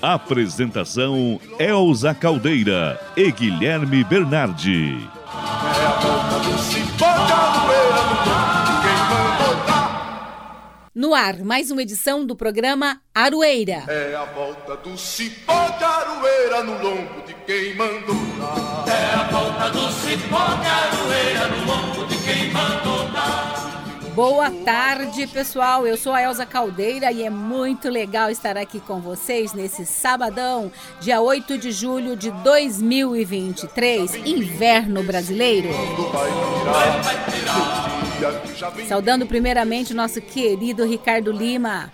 Apresentação Elza Caldeira e Guilherme Bernardi. É no lombo de quem mandou dar. No ar, mais uma edição do programa Aroeira. É a volta do cipó de aroeira no lombo de quem mandou dar. É a volta do cipó de aroeira no lombo de quem mandou dar. Boa tarde, pessoal. Eu sou a Elza Caldeira e é muito legal estar aqui com vocês nesse sabadão, dia 8 de julho de 2023, inverno brasileiro. Saudando primeiramente nosso querido Ricardo Lima,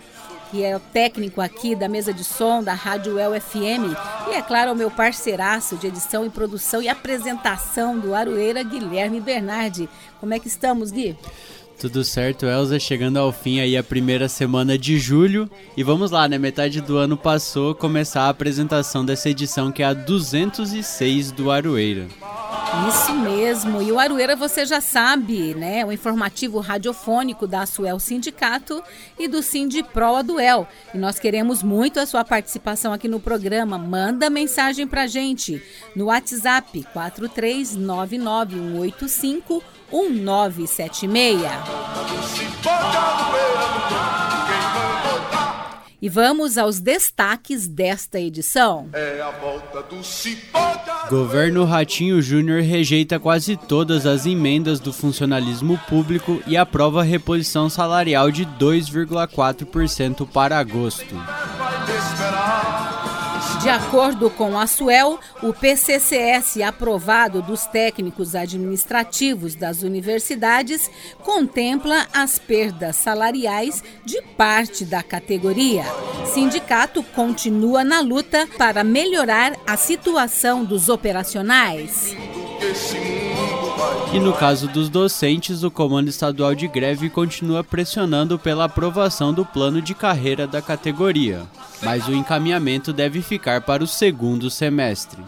que é o técnico aqui da mesa de som da Rádio El FM. E é claro, o meu parceiraço de edição e produção e apresentação do Aroeira, Guilherme Bernardi. Como é que estamos, Gui? Tudo certo, Elza, chegando ao fim aí a primeira semana de julho. E vamos lá, né? Metade do ano passou, começar a apresentação dessa edição que é a 206 do Aroeira. Isso mesmo. E o Aroeira você já sabe, né? O informativo radiofônico da Suel Sindicato e do Sindipro Aduel. E nós queremos muito a sua participação aqui no programa. Manda mensagem pra gente no WhatsApp 4399185 1976. cipó de aroeira no lombo de quem mandou dar. E vamos aos destaques desta edição. É. Governo Ratinho Júnior rejeita quase todas as emendas do funcionalismo público e aprova reposição salarial de 2,4% para agosto. De acordo com a Suel, o PCCS aprovado dos técnicos administrativos das universidades contempla as perdas salariais de parte da categoria. Sindicato continua na luta para melhorar a situação dos operacionais. E no caso dos docentes, o Comando Estadual de Greve continua pressionando pela aprovação do plano de carreira da categoria, mas o encaminhamento deve ficar para o segundo semestre.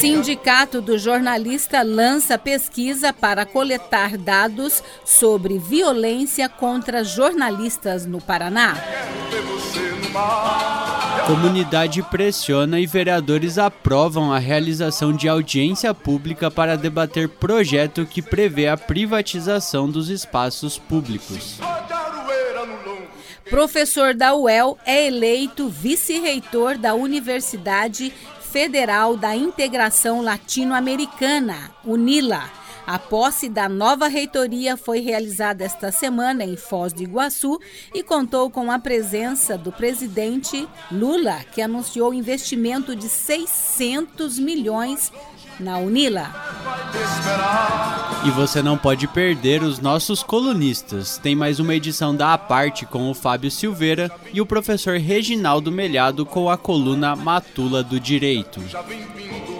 Sindicato do Jornalista lança pesquisa para coletar dados sobre violência contra jornalistas no Paraná. Comunidade pressiona e vereadores aprovam a realização de audiência pública para debater projeto que prevê a privatização dos espaços públicos. Professor da UEL é eleito vice-reitor da Universidade Federal da Integração Latino-Americana, UNILA. A posse da nova reitoria foi realizada esta semana em Foz do Iguaçu e contou com a presença do presidente Lula, que anunciou investimento de 600 milhões na UNILA. E você não pode perder os nossos colunistas. Tem mais uma edição da A Parte com o Fábio Silveira e o professor Reginaldo Melhado com a coluna Matula do Direito.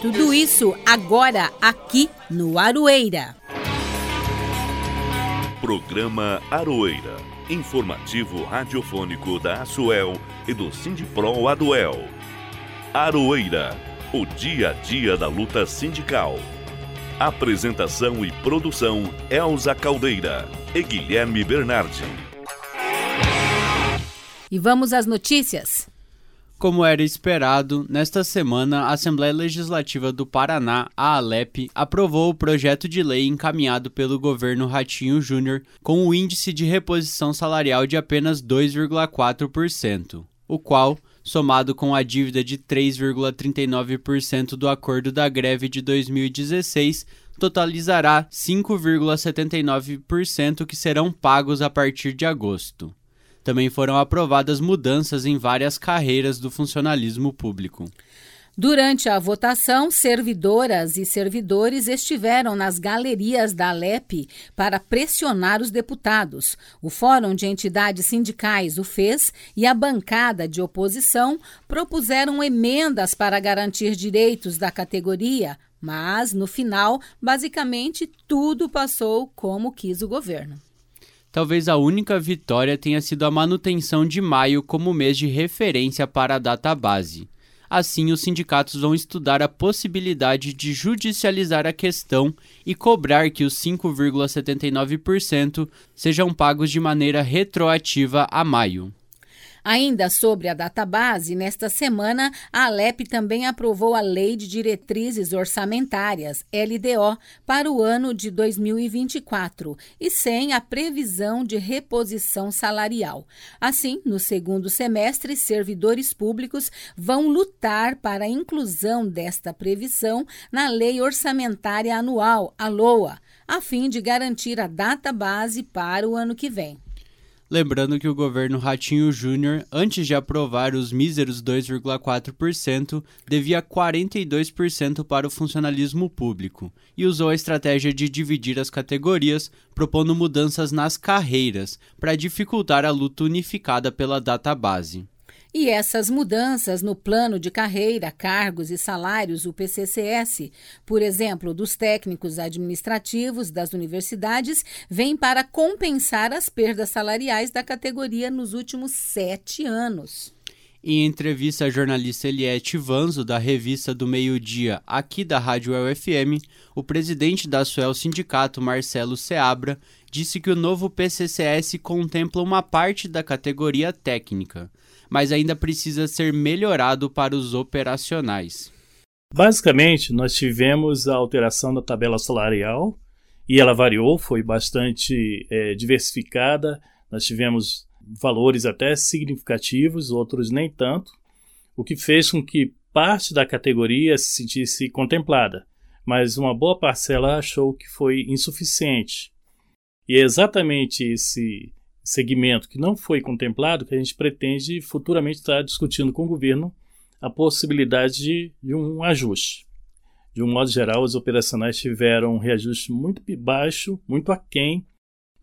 Tudo isso agora aqui no Aroeira. Programa Aroeira. Informativo radiofônico da Asuel e do Sindipro Aduel. Aroeira. O dia a dia da luta sindical. Apresentação e produção Elza Caldeira e Guilherme Bernardi. E vamos às notícias. Como era esperado, nesta semana a Assembleia Legislativa do Paraná, a ALEP, aprovou o projeto de lei encaminhado pelo governo Ratinho Júnior com o índice de reposição salarial de apenas 2,4%, o qual, somado com a dívida de 3,39% do acordo da greve de 2016, totalizará 5,79% que serão pagos a partir de agosto. Também foram aprovadas mudanças em várias carreiras do funcionalismo público. Durante a votação, servidoras e servidores estiveram nas galerias da Alep para pressionar os deputados. O Fórum de Entidades Sindicais o fez e a bancada de oposição propuseram emendas para garantir direitos da categoria, mas, no final, basicamente tudo passou como quis o governo. Talvez a única vitória tenha sido a manutenção de maio como mês de referência para a data base. Assim, os sindicatos vão estudar a possibilidade de judicializar a questão e cobrar que os 5,79% sejam pagos de maneira retroativa a maio. Ainda sobre a database, nesta semana, a Alep também aprovou a Lei de Diretrizes Orçamentárias, LDO, para o ano de 2024 e sem a previsão de reposição salarial. Assim, no segundo semestre, servidores públicos vão lutar para a inclusão desta previsão na Lei Orçamentária Anual, a LOA, a fim de garantir a data base para o ano que vem. Lembrando que o governo Ratinho Júnior, antes de aprovar os míseros 2,4%, devia 42% para o funcionalismo público e usou a estratégia de dividir as categorias, propondo mudanças nas carreiras para dificultar a luta unificada pela database. E essas mudanças no plano de carreira, cargos e salários, o PCCS, por exemplo, dos técnicos administrativos das universidades, vêm para compensar as perdas salariais da categoria nos últimos sete anos. Em entrevista à jornalista Eliette Vanzo, da revista do Meio-Dia, aqui da Rádio UFM, o presidente da Suel Sindicato, Marcelo Seabra, disse que o novo PCCS contempla uma parte da categoria técnica mas ainda precisa ser melhorado para os operacionais. Basicamente, nós tivemos a alteração da tabela salarial e ela variou, foi bastante é, diversificada. Nós tivemos valores até significativos, outros nem tanto, o que fez com que parte da categoria se sentisse contemplada, mas uma boa parcela achou que foi insuficiente. E é exatamente esse segmento que não foi contemplado que a gente pretende futuramente estar discutindo com o governo a possibilidade de, de um ajuste. De um modo geral, os operacionais tiveram um reajuste muito baixo, muito aquém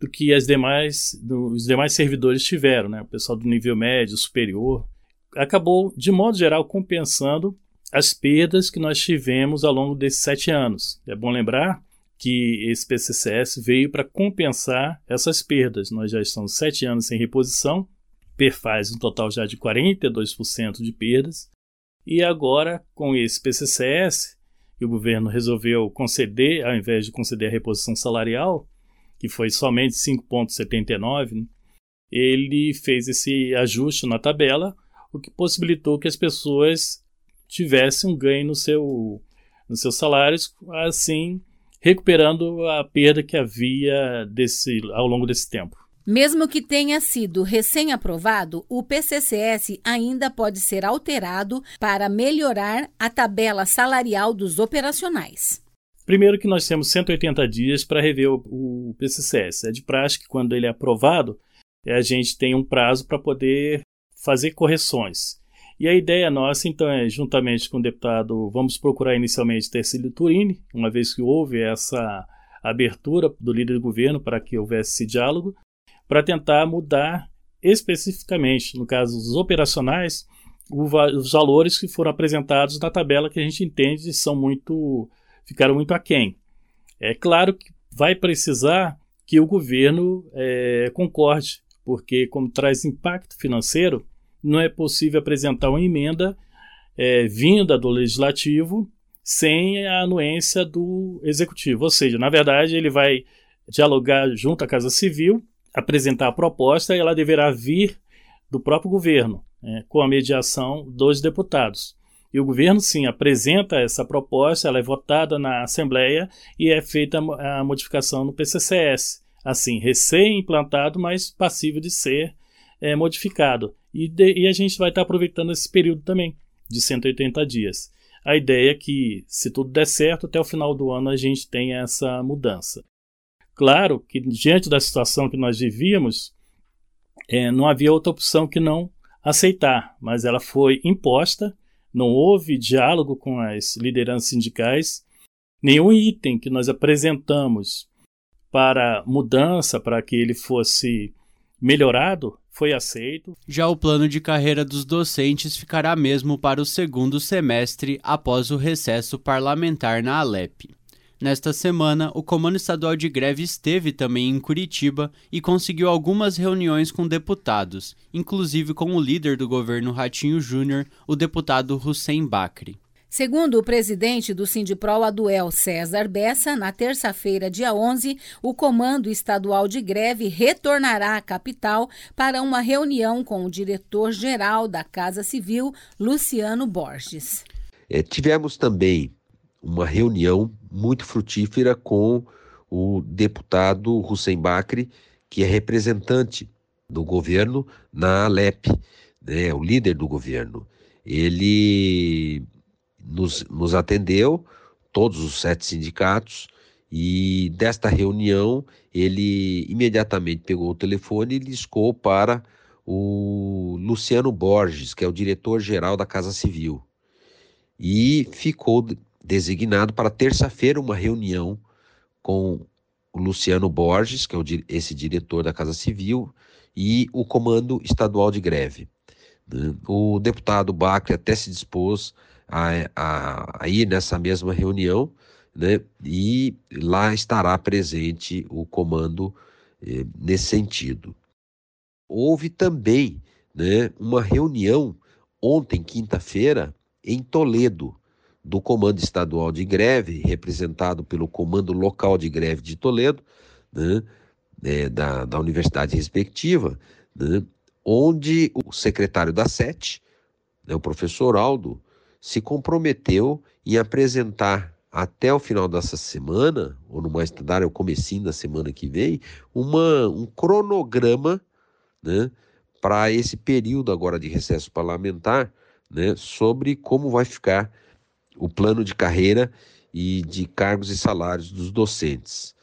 do que as demais, do, os demais servidores tiveram, né? o pessoal do nível médio, superior. Acabou, de modo geral, compensando as perdas que nós tivemos ao longo desses sete anos. É bom lembrar que esse PCCS veio para compensar essas perdas. Nós já estamos sete anos sem reposição, faz um total já de 42% de perdas, e agora com esse PCCS, que o governo resolveu conceder, ao invés de conceder a reposição salarial, que foi somente 5,79, né, ele fez esse ajuste na tabela, o que possibilitou que as pessoas tivessem um ganho no seu, nos seus salários, assim recuperando a perda que havia desse, ao longo desse tempo. Mesmo que tenha sido recém-aprovado, o PCCS ainda pode ser alterado para melhorar a tabela salarial dos operacionais. Primeiro que nós temos 180 dias para rever o, o PCCS. É de prática que quando ele é aprovado, a gente tem um prazo para poder fazer correções. E a ideia nossa, então, é, juntamente com o deputado, vamos procurar inicialmente Tercílio Turini, uma vez que houve essa abertura do líder do governo para que houvesse esse diálogo, para tentar mudar especificamente, no caso dos operacionais, os valores que foram apresentados na tabela que a gente entende são muito ficaram muito aquém. É claro que vai precisar que o governo é, concorde, porque como traz impacto financeiro, não é possível apresentar uma emenda é, vinda do legislativo sem a anuência do executivo. Ou seja, na verdade, ele vai dialogar junto à Casa Civil, apresentar a proposta e ela deverá vir do próprio governo, né, com a mediação dos deputados. E o governo, sim, apresenta essa proposta, ela é votada na Assembleia e é feita a modificação no PCCS. Assim, recém-implantado, mas passível de ser é, modificado. E, de, e a gente vai estar tá aproveitando esse período também, de 180 dias. A ideia é que, se tudo der certo, até o final do ano a gente tenha essa mudança. Claro que, diante da situação que nós vivíamos, é, não havia outra opção que não aceitar, mas ela foi imposta não houve diálogo com as lideranças sindicais, nenhum item que nós apresentamos para mudança, para que ele fosse melhorado, foi aceito. Já o plano de carreira dos docentes ficará mesmo para o segundo semestre após o recesso parlamentar na Alep. Nesta semana, o Comando Estadual de Greve esteve também em Curitiba e conseguiu algumas reuniões com deputados, inclusive com o líder do governo Ratinho Júnior, o deputado Hussein Bakri. Segundo o presidente do Sindiprol Aduel, César Bessa, na terça-feira, dia 11, o Comando Estadual de Greve retornará à capital para uma reunião com o diretor-geral da Casa Civil, Luciano Borges. É, tivemos também uma reunião muito frutífera com o deputado Hussein Bakri, que é representante do governo na Alep, né, o líder do governo. Ele nos, nos atendeu, todos os sete sindicatos, e desta reunião ele imediatamente pegou o telefone e liscou para o Luciano Borges, que é o diretor-geral da Casa Civil. E ficou designado para terça-feira uma reunião com o Luciano Borges, que é o, esse diretor da Casa Civil, e o Comando Estadual de Greve. Né? O deputado Bacre até se dispôs a, a, a ir nessa mesma reunião, né? E lá estará presente o comando eh, nesse sentido. Houve também, né, uma reunião ontem, quinta-feira, em Toledo, do Comando Estadual de Greve, representado pelo Comando Local de Greve de Toledo, né, é, da, da universidade respectiva, né, onde o secretário da SET, né, o professor Aldo, se comprometeu em apresentar até o final dessa semana, ou no mais tardar, é o comecinho da semana que vem, uma, um cronograma né, para esse período agora de recesso parlamentar, né, sobre como vai ficar o plano de carreira e de cargos e salários dos docentes.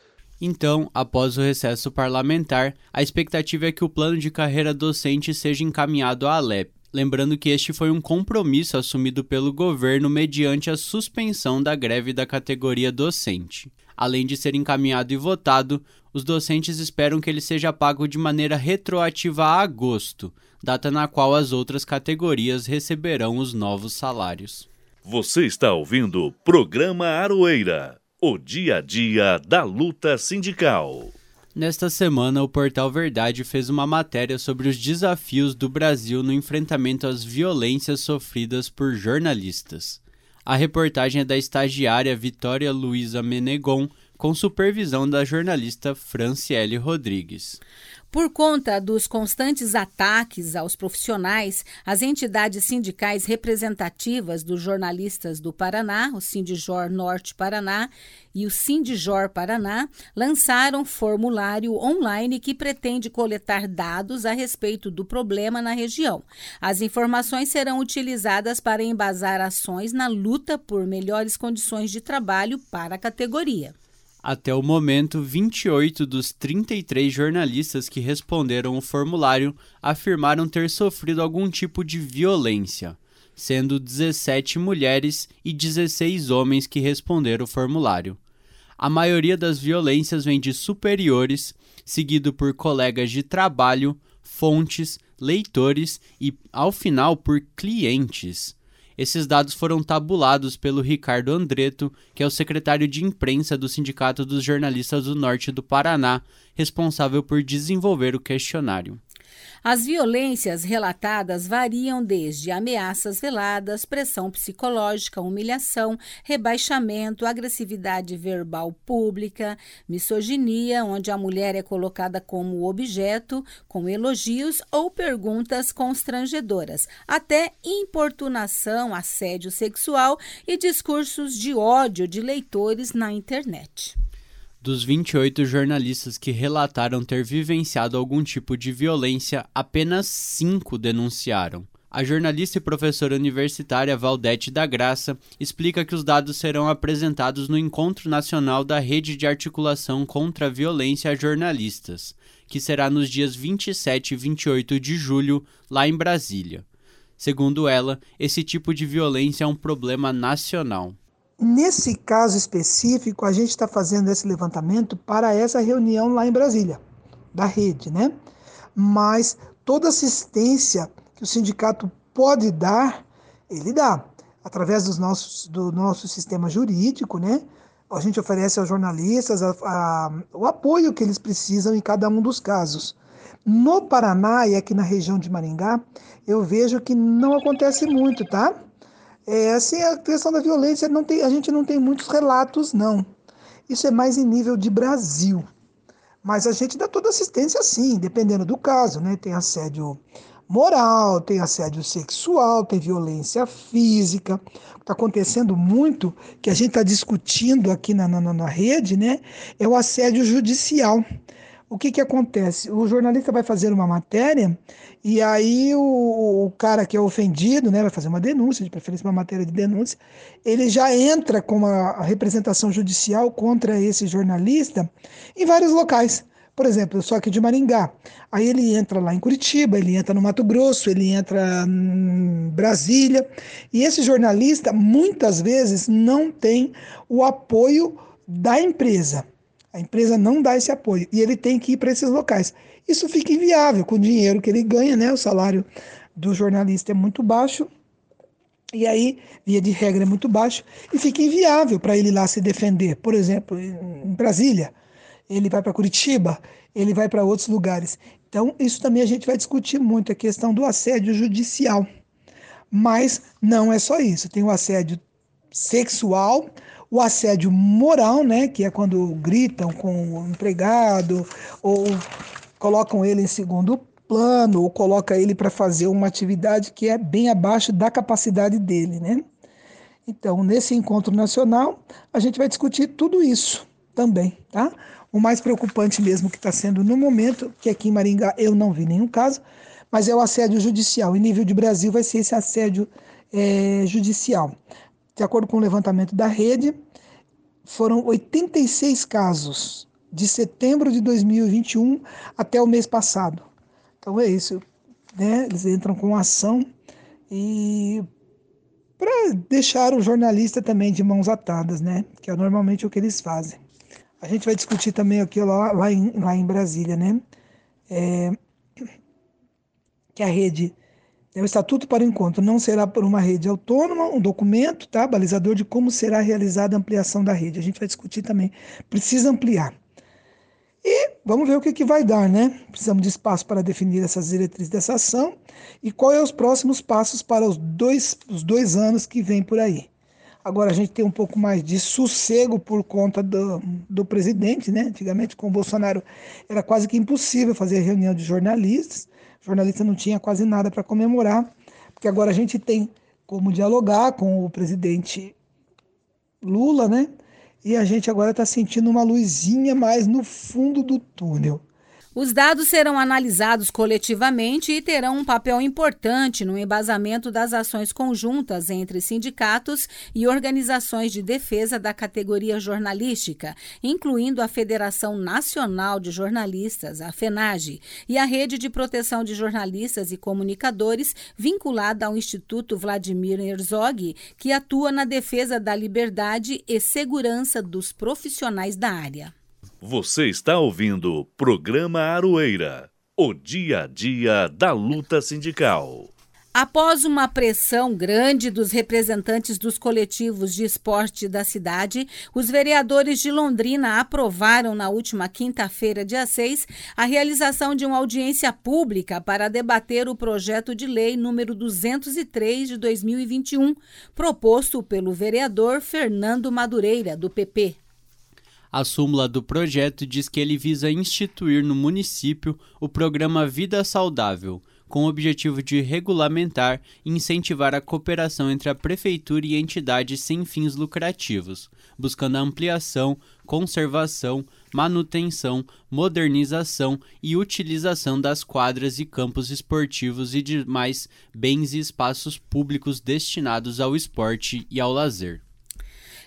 Então, após o recesso parlamentar, a expectativa é que o plano de carreira docente seja encaminhado à Alep lembrando que este foi um compromisso assumido pelo governo mediante a suspensão da greve da categoria docente. Além de ser encaminhado e votado, os docentes esperam que ele seja pago de maneira retroativa a agosto, data na qual as outras categorias receberão os novos salários. Você está ouvindo o programa Aroeira, o dia a dia da luta sindical. Nesta semana, o Portal Verdade fez uma matéria sobre os desafios do Brasil no enfrentamento às violências sofridas por jornalistas. A reportagem é da estagiária Vitória Luiza Menegon, com supervisão da jornalista Franciele Rodrigues. Por conta dos constantes ataques aos profissionais, as entidades sindicais representativas dos jornalistas do Paraná, o Sindijor Norte Paraná e o Sindijor Paraná, lançaram formulário online que pretende coletar dados a respeito do problema na região. As informações serão utilizadas para embasar ações na luta por melhores condições de trabalho para a categoria. Até o momento, 28 dos 33 jornalistas que responderam o formulário afirmaram ter sofrido algum tipo de violência, sendo 17 mulheres e 16 homens que responderam o formulário. A maioria das violências vem de superiores, seguido por colegas de trabalho, fontes, leitores e, ao final, por clientes. Esses dados foram tabulados pelo Ricardo Andreto, que é o secretário de imprensa do Sindicato dos Jornalistas do Norte do Paraná, responsável por desenvolver o questionário. As violências relatadas variam desde ameaças veladas, pressão psicológica, humilhação, rebaixamento, agressividade verbal pública, misoginia, onde a mulher é colocada como objeto, com elogios ou perguntas constrangedoras, até importunação, assédio sexual e discursos de ódio de leitores na internet. Dos 28 jornalistas que relataram ter vivenciado algum tipo de violência, apenas cinco denunciaram. A jornalista e professora universitária Valdete da Graça explica que os dados serão apresentados no Encontro Nacional da Rede de Articulação contra a Violência a Jornalistas, que será nos dias 27 e 28 de julho, lá em Brasília. Segundo ela, esse tipo de violência é um problema nacional. Nesse caso específico, a gente está fazendo esse levantamento para essa reunião lá em Brasília, da rede, né? Mas toda assistência que o sindicato pode dar, ele dá, através dos nossos, do nosso sistema jurídico, né? A gente oferece aos jornalistas a, a, o apoio que eles precisam em cada um dos casos. No Paraná e aqui na região de Maringá, eu vejo que não acontece muito, tá? É, assim, a questão da violência, não tem, a gente não tem muitos relatos, não. Isso é mais em nível de Brasil. Mas a gente dá toda assistência, sim, dependendo do caso, né? Tem assédio moral, tem assédio sexual, tem violência física. Está acontecendo muito, que a gente está discutindo aqui na, na, na rede, né? É o assédio judicial o que, que acontece? O jornalista vai fazer uma matéria e aí o, o, cara que é ofendido, né, vai fazer uma denúncia, de preferência uma matéria de denúncia, ele já entra com uma representação judicial contra esse jornalista em vários locais. Por exemplo, eu sou aqui de Maringá. Aí ele entra lá em Curitiba, ele entra no Mato Grosso, ele entra em Brasília. E esse jornalista, muitas vezes, não tem o apoio da empresa. A empresa não dá esse apoio e ele tem que ir para esses locais. Isso fica inviável com o dinheiro que ele ganha, né? O salário do jornalista é muito baixo. E aí, via de regra, é muito baixo e fica inviável para ele lá se defender. Por exemplo, em Brasília, ele vai para Curitiba, ele vai para outros lugares. Então, isso também a gente vai discutir muito, a questão do assédio judicial. Mas não é só isso, tem o assédio sexual, o assédio moral, né, que é quando gritam com o empregado ou colocam ele em segundo plano ou coloca ele para fazer uma atividade que é bem abaixo da capacidade dele, né? Então, nesse encontro nacional, a gente vai discutir tudo isso também, tá? O mais preocupante mesmo que está sendo no momento, que aqui em Maringá eu não vi nenhum caso, mas é o assédio judicial. Em nível de Brasil vai ser esse assédio é, judicial. De acordo com o levantamento da rede, foram 86 casos de setembro de 2021 até o mês passado. Então é isso, né? Eles entram com ação e para deixar o jornalista também de mãos atadas, né? Que é normalmente o que eles fazem. A gente vai discutir também aqui lá, lá, em, lá em Brasília, né? É, que a rede o Estatuto para o Encontro não será por uma rede autônoma, um documento, tá? Balizador de como será realizada a ampliação da rede. A gente vai discutir também. Precisa ampliar. E vamos ver o que, que vai dar, né? Precisamos de espaço para definir essas diretrizes dessa ação e quais são os próximos passos para os dois, os dois anos que vem por aí. Agora a gente tem um pouco mais de sossego por conta do, do presidente, né? Antigamente com o Bolsonaro era quase que impossível fazer reunião de jornalistas o jornalista não tinha quase nada para comemorar, porque agora a gente tem como dialogar com o presidente Lula, né? E a gente agora está sentindo uma luzinha mais no fundo do túnel. Os dados serão analisados coletivamente e terão um papel importante no embasamento das ações conjuntas entre sindicatos e organizações de defesa da categoria jornalística, incluindo a Federação Nacional de Jornalistas, a FENAGE, e a Rede de Proteção de Jornalistas e Comunicadores, vinculada ao Instituto Vladimir Herzog, que atua na defesa da liberdade e segurança dos profissionais da área. Você está ouvindo Programa Aroeira, o dia a dia da luta sindical. Após uma pressão grande dos representantes dos coletivos de esporte da cidade, os vereadores de Londrina aprovaram na última quinta-feira, dia 6, a realização de uma audiência pública para debater o projeto de lei número 203 de 2021, proposto pelo vereador Fernando Madureira, do PP. A súmula do projeto diz que ele visa instituir no município o programa Vida Saudável, com o objetivo de regulamentar e incentivar a cooperação entre a prefeitura e entidades sem fins lucrativos, buscando a ampliação, conservação, manutenção, modernização e utilização das quadras e campos esportivos e demais bens e espaços públicos destinados ao esporte e ao lazer.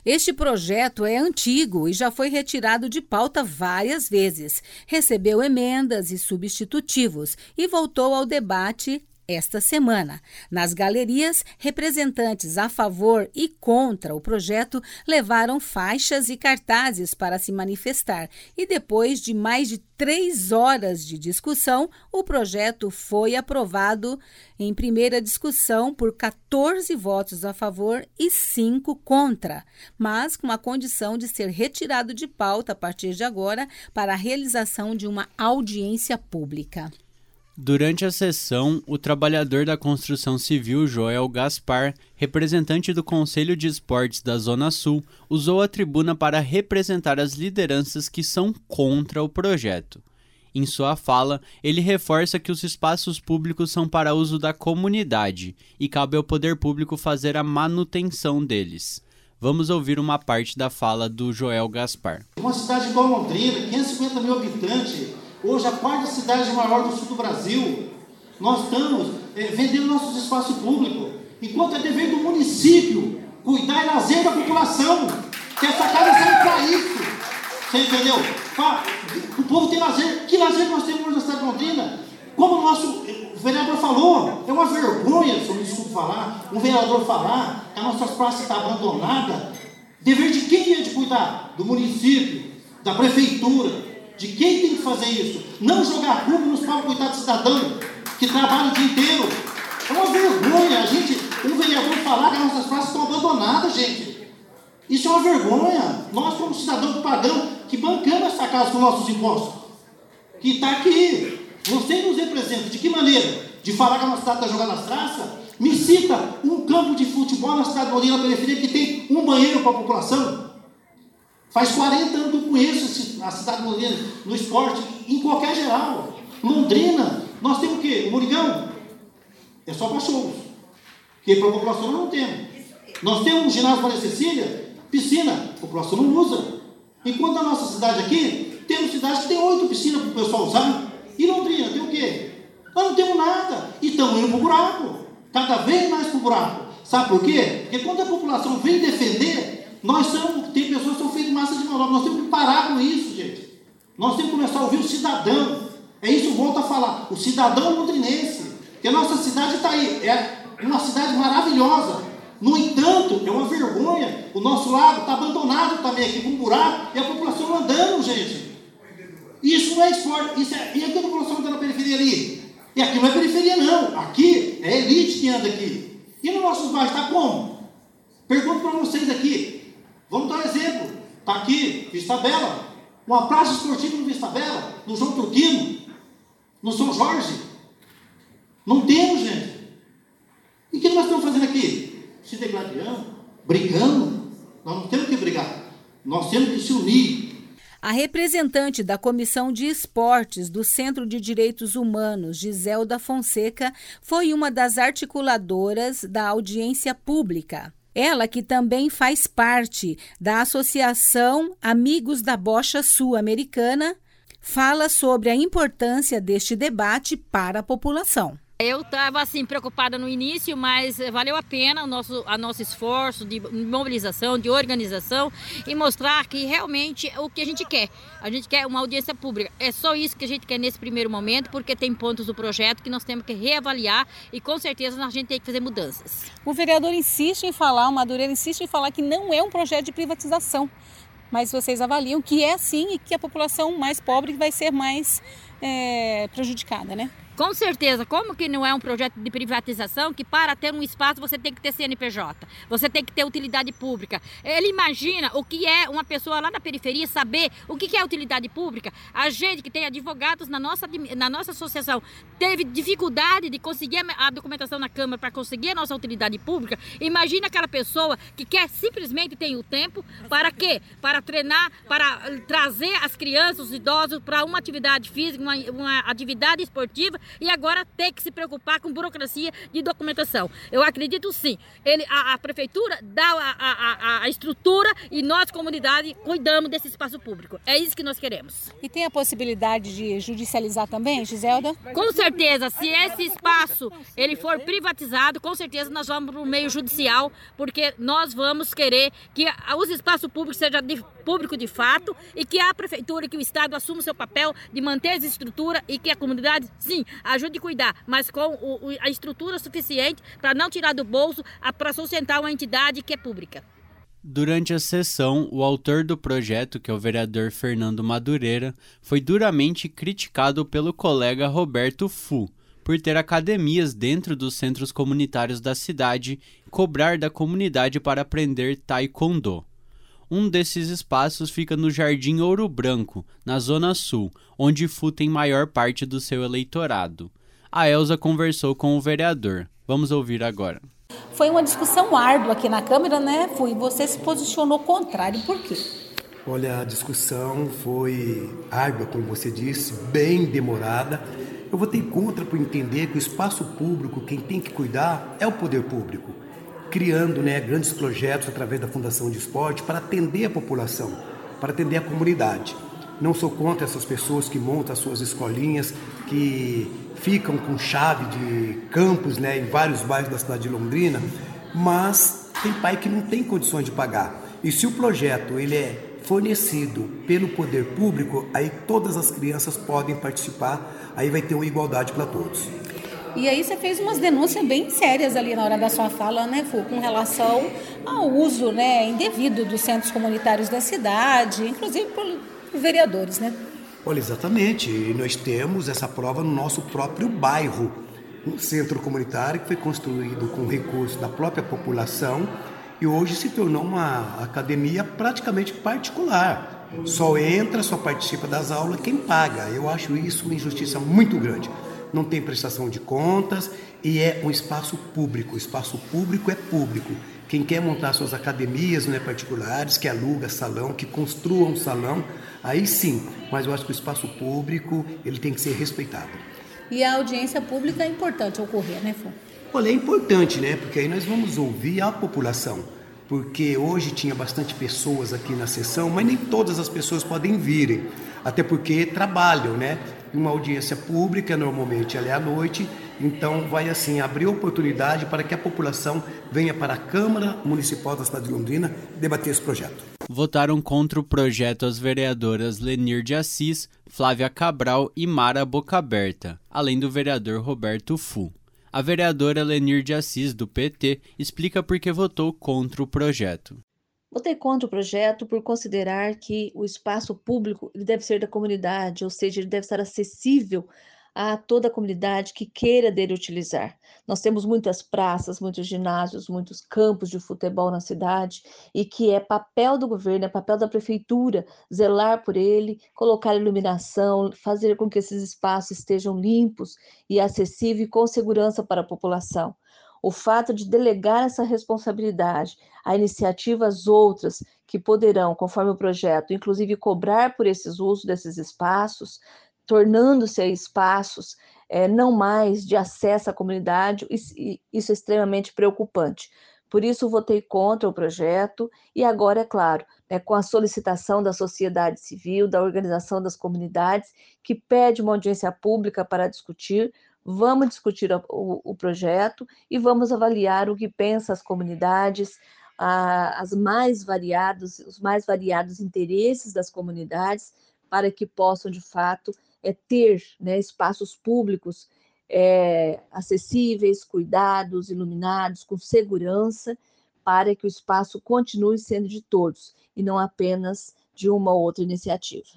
Este projeto é antigo e já foi retirado de pauta várias vezes. Recebeu emendas e substitutivos e voltou ao debate esta semana. Nas galerias, representantes a favor e contra o projeto levaram faixas e cartazes para se manifestar. E depois de mais de três horas de discussão, o projeto foi aprovado em primeira discussão por 14 votos a favor e 5 contra, mas com a condição de ser retirado de pauta a partir de agora para a realização de uma audiência pública. Durante a sessão, o trabalhador da construção civil Joel Gaspar, representante do Conselho de Esportes da Zona Sul, usou a tribuna para representar as lideranças que são contra o projeto. Em sua fala, ele reforça que os espaços públicos são para uso da comunidade e cabe ao poder público fazer a manutenção deles. Vamos ouvir uma parte da fala do Joel Gaspar. Uma cidade igual Londrina, 550 mil habitantes Hoje, a quarta cidade maior do sul do Brasil, nós estamos é, vendendo nossos espaços públicos, enquanto é dever do município cuidar e lazer da população, que essa casa serve para isso. Você entendeu? O povo tem lazer. Que lazer nós temos na cidade de Londrina? Como o nosso vereador falou, é uma vergonha, se eu me desculpe falar, um vereador falar que a nossa praça está abandonada. Dever de quem é de cuidar? Do município, da prefeitura, de quem tem que fazer isso. Não jogar culpa nos pobres coitados cidadãos que trabalham o dia inteiro. É uma vergonha a gente, um vereador falar que as nossas praças estão abandonadas, gente. Isso é uma vergonha. Nós, como cidadão padrão, que bancamos essa casa com nossos impostos, que está aqui. Você nos representa de que maneira? De falar que a nossa cidade está jogando nas praças? Me cita um campo de futebol na cidade de Londrina, na periferia, que tem um banheiro para a população. Faz 40 anos que eu conheço a cidade de Londrina no esporte, em qualquer geral. Londrina, nós temos o quê? O Morigão? É só para. Porque para a população não temos. Nós temos um ginásio Maria Cecília, piscina, a população não usa. Enquanto a nossa cidade aqui, temos cidades que tem oito piscinas para o pessoal usar. E Londrina tem o quê? Nós não temos nada. E estamos indo para o buraco. Cada vez mais para o buraco. Sabe por quê? Porque quando a população vem defender, nós somos, tem pessoas que são feitas de massa de manobra. Nós temos que parar com isso, gente. Nós temos que começar a ouvir o cidadão. É isso que volto a falar. O cidadão londrinense. Porque a nossa cidade está aí. É uma cidade maravilhosa. No entanto, é uma vergonha. O nosso lago está abandonado também aqui com um buraco e a população andando, gente. Isso não é esporte. Isso é, e aqui a população anda na periferia ali. E aqui não é periferia, não. Aqui é elite que anda aqui. E no nossos bairros está como? Pergunto para vocês aqui. Vamos dar um exemplo. Está aqui, Vista Bela. Uma praça esportiva no Vista Bela, no João Turquino, no São Jorge. Não temos, gente. E o que nós estamos fazendo aqui? Se degladiando, brigando. Nós não temos que brigar. Nós temos que se unir. A representante da Comissão de Esportes do Centro de Direitos Humanos, Giselda Fonseca, foi uma das articuladoras da audiência pública. Ela que também faz parte da Associação Amigos da Bocha Sul-Americana, fala sobre a importância deste debate para a população. Eu estava assim preocupada no início, mas valeu a pena o nosso, a nosso esforço de mobilização, de organização e mostrar que realmente é o que a gente quer. A gente quer uma audiência pública. É só isso que a gente quer nesse primeiro momento, porque tem pontos do projeto que nós temos que reavaliar e com certeza a gente tem que fazer mudanças. O vereador insiste em falar, o Madureira insiste em falar que não é um projeto de privatização, mas vocês avaliam que é sim e que a população mais pobre vai ser mais é, prejudicada, né? Com certeza, como que não é um projeto de privatização que para ter um espaço você tem que ter CNPJ, você tem que ter utilidade pública. Ele imagina o que é uma pessoa lá na periferia saber o que é utilidade pública. A gente que tem advogados na nossa, na nossa associação teve dificuldade de conseguir a documentação na Câmara para conseguir a nossa utilidade pública. Imagina aquela pessoa que quer simplesmente ter o tempo para quê? Para treinar, para trazer as crianças, os idosos para uma atividade física, uma, uma atividade esportiva e agora tem que se preocupar com burocracia de documentação. Eu acredito sim. Ele, a, a prefeitura dá a, a, a, estrutura e nós, comunidade, cuidamos desse espaço público. É isso que nós queremos. E tem a possibilidade de judicializar também, Giselda? Com certeza. Se esse espaço ele for privatizado, com certeza nós vamos para o meio judicial, porque nós vamos querer que os espaços públicos sejam público de fato e que a prefeitura, que o Estado assuma o seu papel de manter as estruturas e que a comunidade, sim, ajude a cuidar, mas com o, a estrutura suficiente para não tirar do bolso, para sustentar uma entidade que é pública. Durante a sessão, o autor do projeto, que é o vereador Fernando Madureira, foi duramente criticado pelo colega Roberto Fu por ter academias dentro dos centros comunitários da cidade e cobrar da comunidade para aprender taekwondo. Um desses espaços fica no Jardim Ouro Branco, na Zona Sul, onde Fu tem maior parte do seu eleitorado. A Elsa conversou com o vereador. Vamos ouvir agora. Foi uma discussão árdua aqui na Câmara, né? Foi você se posicionou contrário, por quê? Olha, a discussão foi árdua, como você disse, bem demorada. Eu votei contra por entender que o espaço público, quem tem que cuidar é o poder público, criando né, grandes projetos através da Fundação de Esporte para atender a população, para atender a comunidade. Não sou contra essas pessoas que montam as suas escolinhas, que ficam com chave de campos né, em vários bairros da cidade de Londrina, mas tem pai que não tem condições de pagar. E se o projeto ele é fornecido pelo poder público, aí todas as crianças podem participar, aí vai ter uma igualdade para todos. E aí você fez umas denúncias bem sérias ali na hora da sua fala, né, Fu, com relação ao uso, né, indevido dos centros comunitários da cidade, inclusive por vereadores, né? Olha, exatamente. E nós temos essa prova no nosso próprio bairro, um centro comunitário que foi construído com recursos da própria população e hoje se tornou uma academia praticamente particular. Só entra, só participa das aulas quem paga. Eu acho isso uma injustiça muito grande. Não tem prestação de contas e é um espaço público. O espaço público é público. Quem quer montar suas academias né, particulares, que aluga salão, que construa um salão, aí sim. Mas eu acho que o espaço público ele tem que ser respeitado. E a audiência pública é importante ocorrer, né, Fô? Olha, é importante, né? Porque aí nós vamos ouvir a população. Porque hoje tinha bastante pessoas aqui na sessão, mas nem todas as pessoas podem virem. Até porque trabalham, né? Uma audiência pública, normalmente ela é à noite, então, vai assim abrir oportunidade para que a população venha para a Câmara Municipal da cidade de Londrina debater esse projeto. Votaram contra o projeto as vereadoras Lenir de Assis, Flávia Cabral e Mara Bocaberta, além do vereador Roberto Fu. A vereadora Lenir de Assis, do PT, explica por que votou contra o projeto. Votei contra o projeto por considerar que o espaço público deve ser da comunidade, ou seja, ele deve estar acessível a toda a comunidade que queira dele utilizar. Nós temos muitas praças, muitos ginásios, muitos campos de futebol na cidade e que é papel do governo, é papel da prefeitura zelar por ele, colocar iluminação, fazer com que esses espaços estejam limpos e acessíveis com segurança para a população. O fato de delegar essa responsabilidade a iniciativas outras que poderão, conforme o projeto, inclusive cobrar por esses usos desses espaços, tornando-se espaços é, não mais de acesso à comunidade, isso é extremamente preocupante. Por isso, votei contra o projeto e agora, é claro, é com a solicitação da sociedade civil, da organização das comunidades, que pede uma audiência pública para discutir, vamos discutir o, o projeto e vamos avaliar o que pensam as comunidades, a, as mais variados, os mais variados interesses das comunidades, para que possam, de fato, é ter né, espaços públicos é, acessíveis, cuidados, iluminados, com segurança, para que o espaço continue sendo de todos e não apenas de uma ou outra iniciativa.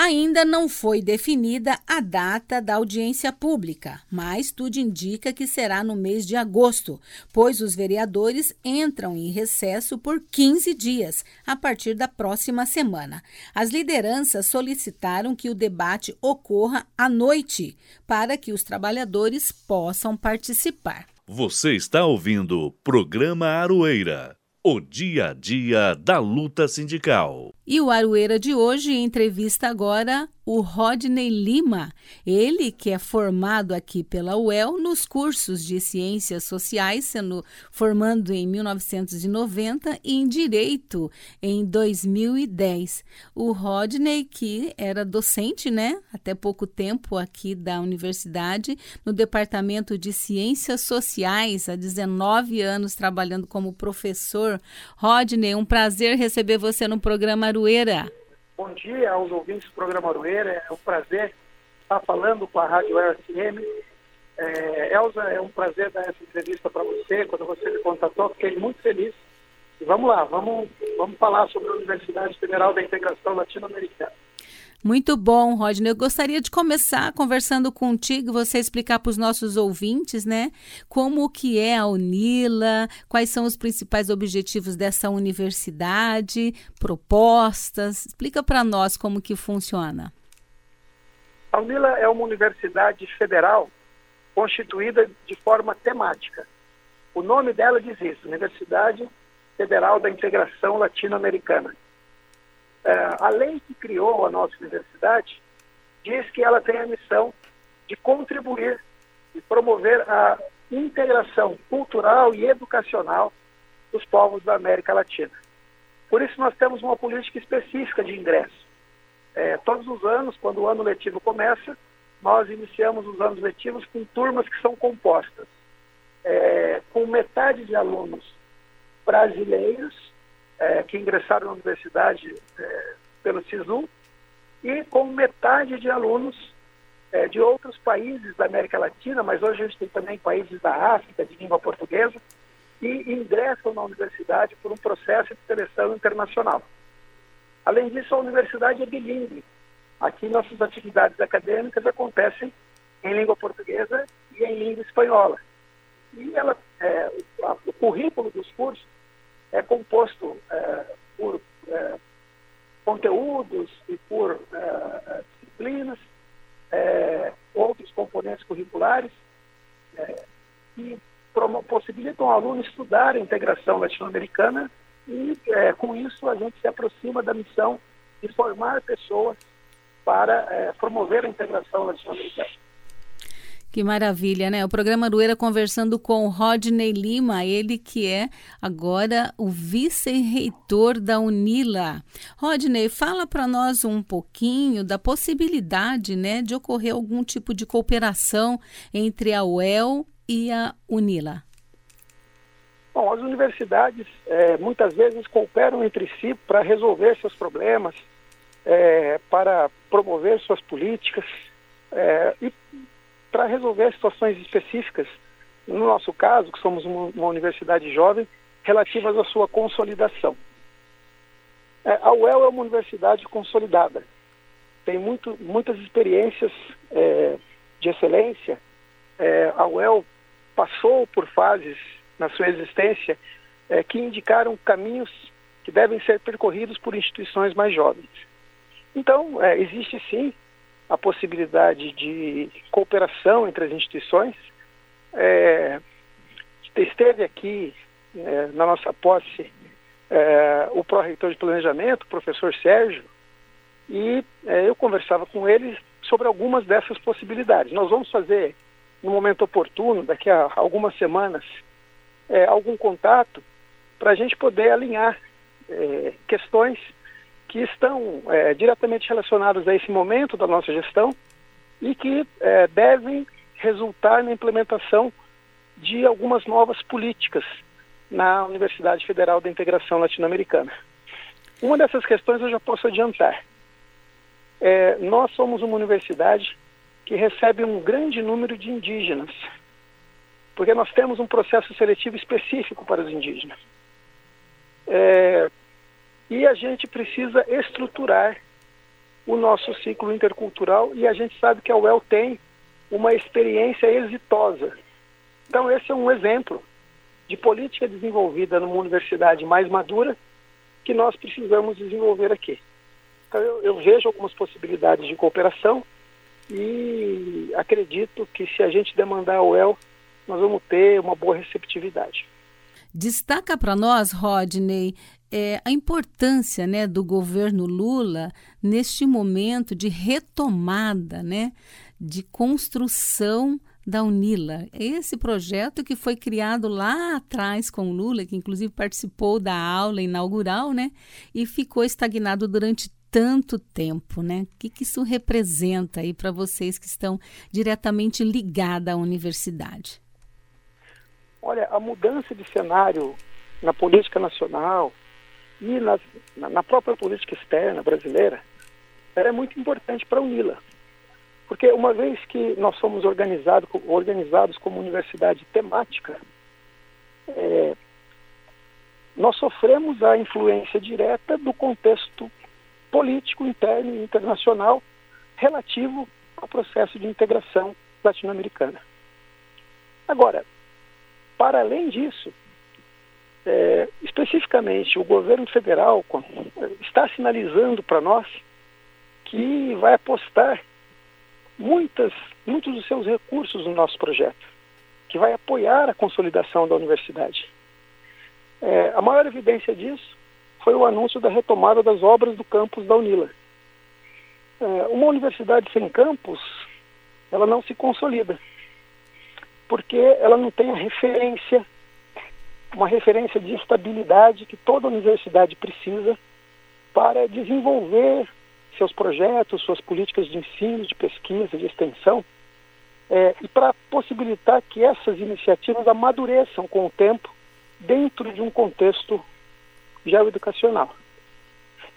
Ainda não foi definida a data da audiência pública, mas tudo indica que será no mês de agosto, pois os vereadores entram em recesso por 15 dias, a partir da próxima semana. As lideranças solicitaram que o debate ocorra à noite, para que os trabalhadores possam participar. Você está ouvindo o programa Aroeira. O dia a dia da luta sindical. E o Aroeira de hoje entrevista agora o Rodney Lima, ele que é formado aqui pela UEL nos cursos de Ciências Sociais, sendo formando em 1990 e em Direito em 2010. O Rodney que era docente, né, até pouco tempo aqui da universidade, no Departamento de Ciências Sociais, há 19 anos trabalhando como professor Rodney, um prazer receber você no programa Arueira. Bom dia aos ouvintes do programa Arueira. É um prazer estar falando com a Rádio RFM. É, Elza, é um prazer dar essa entrevista para você. Quando você me contatou, fiquei muito feliz. E vamos lá, vamos, vamos falar sobre a Universidade Federal da Integração Latino-Americana. Muito bom, Rodney. Eu gostaria de começar conversando contigo, você explicar para os nossos ouvintes, né, como que é a UNILA, quais são os principais objetivos dessa universidade, propostas. Explica para nós como que funciona. A UNILA é uma universidade federal constituída de forma temática. O nome dela diz isso, Universidade Federal da Integração Latino-Americana. É, a lei que criou a nossa universidade diz que ela tem a missão de contribuir e promover a integração cultural e educacional dos povos da América Latina. Por isso, nós temos uma política específica de ingresso. É, todos os anos, quando o ano letivo começa, nós iniciamos os anos letivos com turmas que são compostas é, com metade de alunos brasileiros é, que ingressaram na universidade é, pelo SISU e com metade de alunos é, de outros países da América Latina, mas hoje a gente tem também países da África de língua portuguesa e ingressam na universidade por um processo de seleção internacional. Além disso, a universidade é bilíngue. Aqui nossas atividades acadêmicas acontecem em língua portuguesa e em língua espanhola. E ela, é, o currículo dos cursos é composto é, por é, conteúdos e por é, disciplinas, é, outros componentes curriculares é, que possibilitam ao aluno estudar a integração latino-americana e, é, com isso, a gente se aproxima da missão de formar pessoas para promover a integração latino-americana. Que maravilha, né? O programa Arueira conversando com Rodney Lima, ele que é agora o vice-reitor da Unila. Rodney, fala para nós um pouquinho da possibilidade, né, de ocorrer algum tipo de cooperação entre a UEL e a Unila. Bom, as universidades é, muitas vezes cooperam entre si para resolver seus problemas, é, para promover suas políticas é, e para resolver situações específicas, no nosso caso, que somos uma, universidade jovem, relativas à sua consolidação. É, a UEL é uma universidade consolidada, tem muito, muitas experiências é, de excelência. É, a UEL passou por fases na sua existência é, que indicaram caminhos que devem ser percorridos por instituições mais jovens. Então, é, existe sim a possibilidade de cooperação entre as instituições. É, esteve aqui é, na nossa posse é, o pró-reitor de planejamento, o professor Sérgio, e é, eu conversava com ele sobre algumas dessas possibilidades. Nós vamos fazer, no momento oportuno, daqui a algumas semanas, é, algum contato para a gente poder alinhar é, questões que estão é, diretamente relacionados a esse momento da nossa gestão e que é, devem resultar na implementação de algumas novas políticas na Universidade Federal da Integração Latino-Americana. Uma dessas questões eu já posso adiantar. É, nós somos uma universidade que recebe um grande número de indígenas, porque nós temos um processo seletivo específico para os indígenas. É, e a gente precisa estruturar o nosso ciclo intercultural e a gente sabe que a UEL tem uma experiência exitosa. Então, esse é um exemplo de política desenvolvida numa universidade mais madura que nós precisamos desenvolver aqui. Então, eu, eu vejo algumas possibilidades de cooperação e acredito que se a gente demandar a UEL, nós vamos ter uma boa receptividade. Destaca para nós, Rodney, é, a importância né, do governo Lula neste momento de retomada, né, de construção da Unila. Esse projeto que foi criado lá atrás com Lula, que inclusive participou da aula inaugural, né, e ficou estagnado durante tanto tempo, né? O que, que isso representa aí para vocês que estão diretamente ligados à universidade? Olha, a mudança de cenário na política nacional e nas, na, na própria política externa brasileira, ela é muito importante para UNILA. Porque uma vez que nós somos organizado, organizados como universidade temática, é, nós sofremos a influência direta do contexto político interno e internacional relativo ao processo de integração latino-americana. Agora, para além disso, é, especificamente o governo federal está sinalizando para nós que vai apostar muitas, muitos dos seus recursos no nosso projeto, que vai apoiar a consolidação da universidade. É, a maior evidência disso foi o anúncio da retomada das obras do campus da Unila. É, uma universidade sem campus, ela não se consolida, porque ela não tem a referência, uma referência de estabilidade que toda universidade precisa para desenvolver seus projetos, suas políticas de ensino, de pesquisa, de extensão, é, e para possibilitar que essas iniciativas amadureçam com o tempo dentro de um contexto geoeducacional.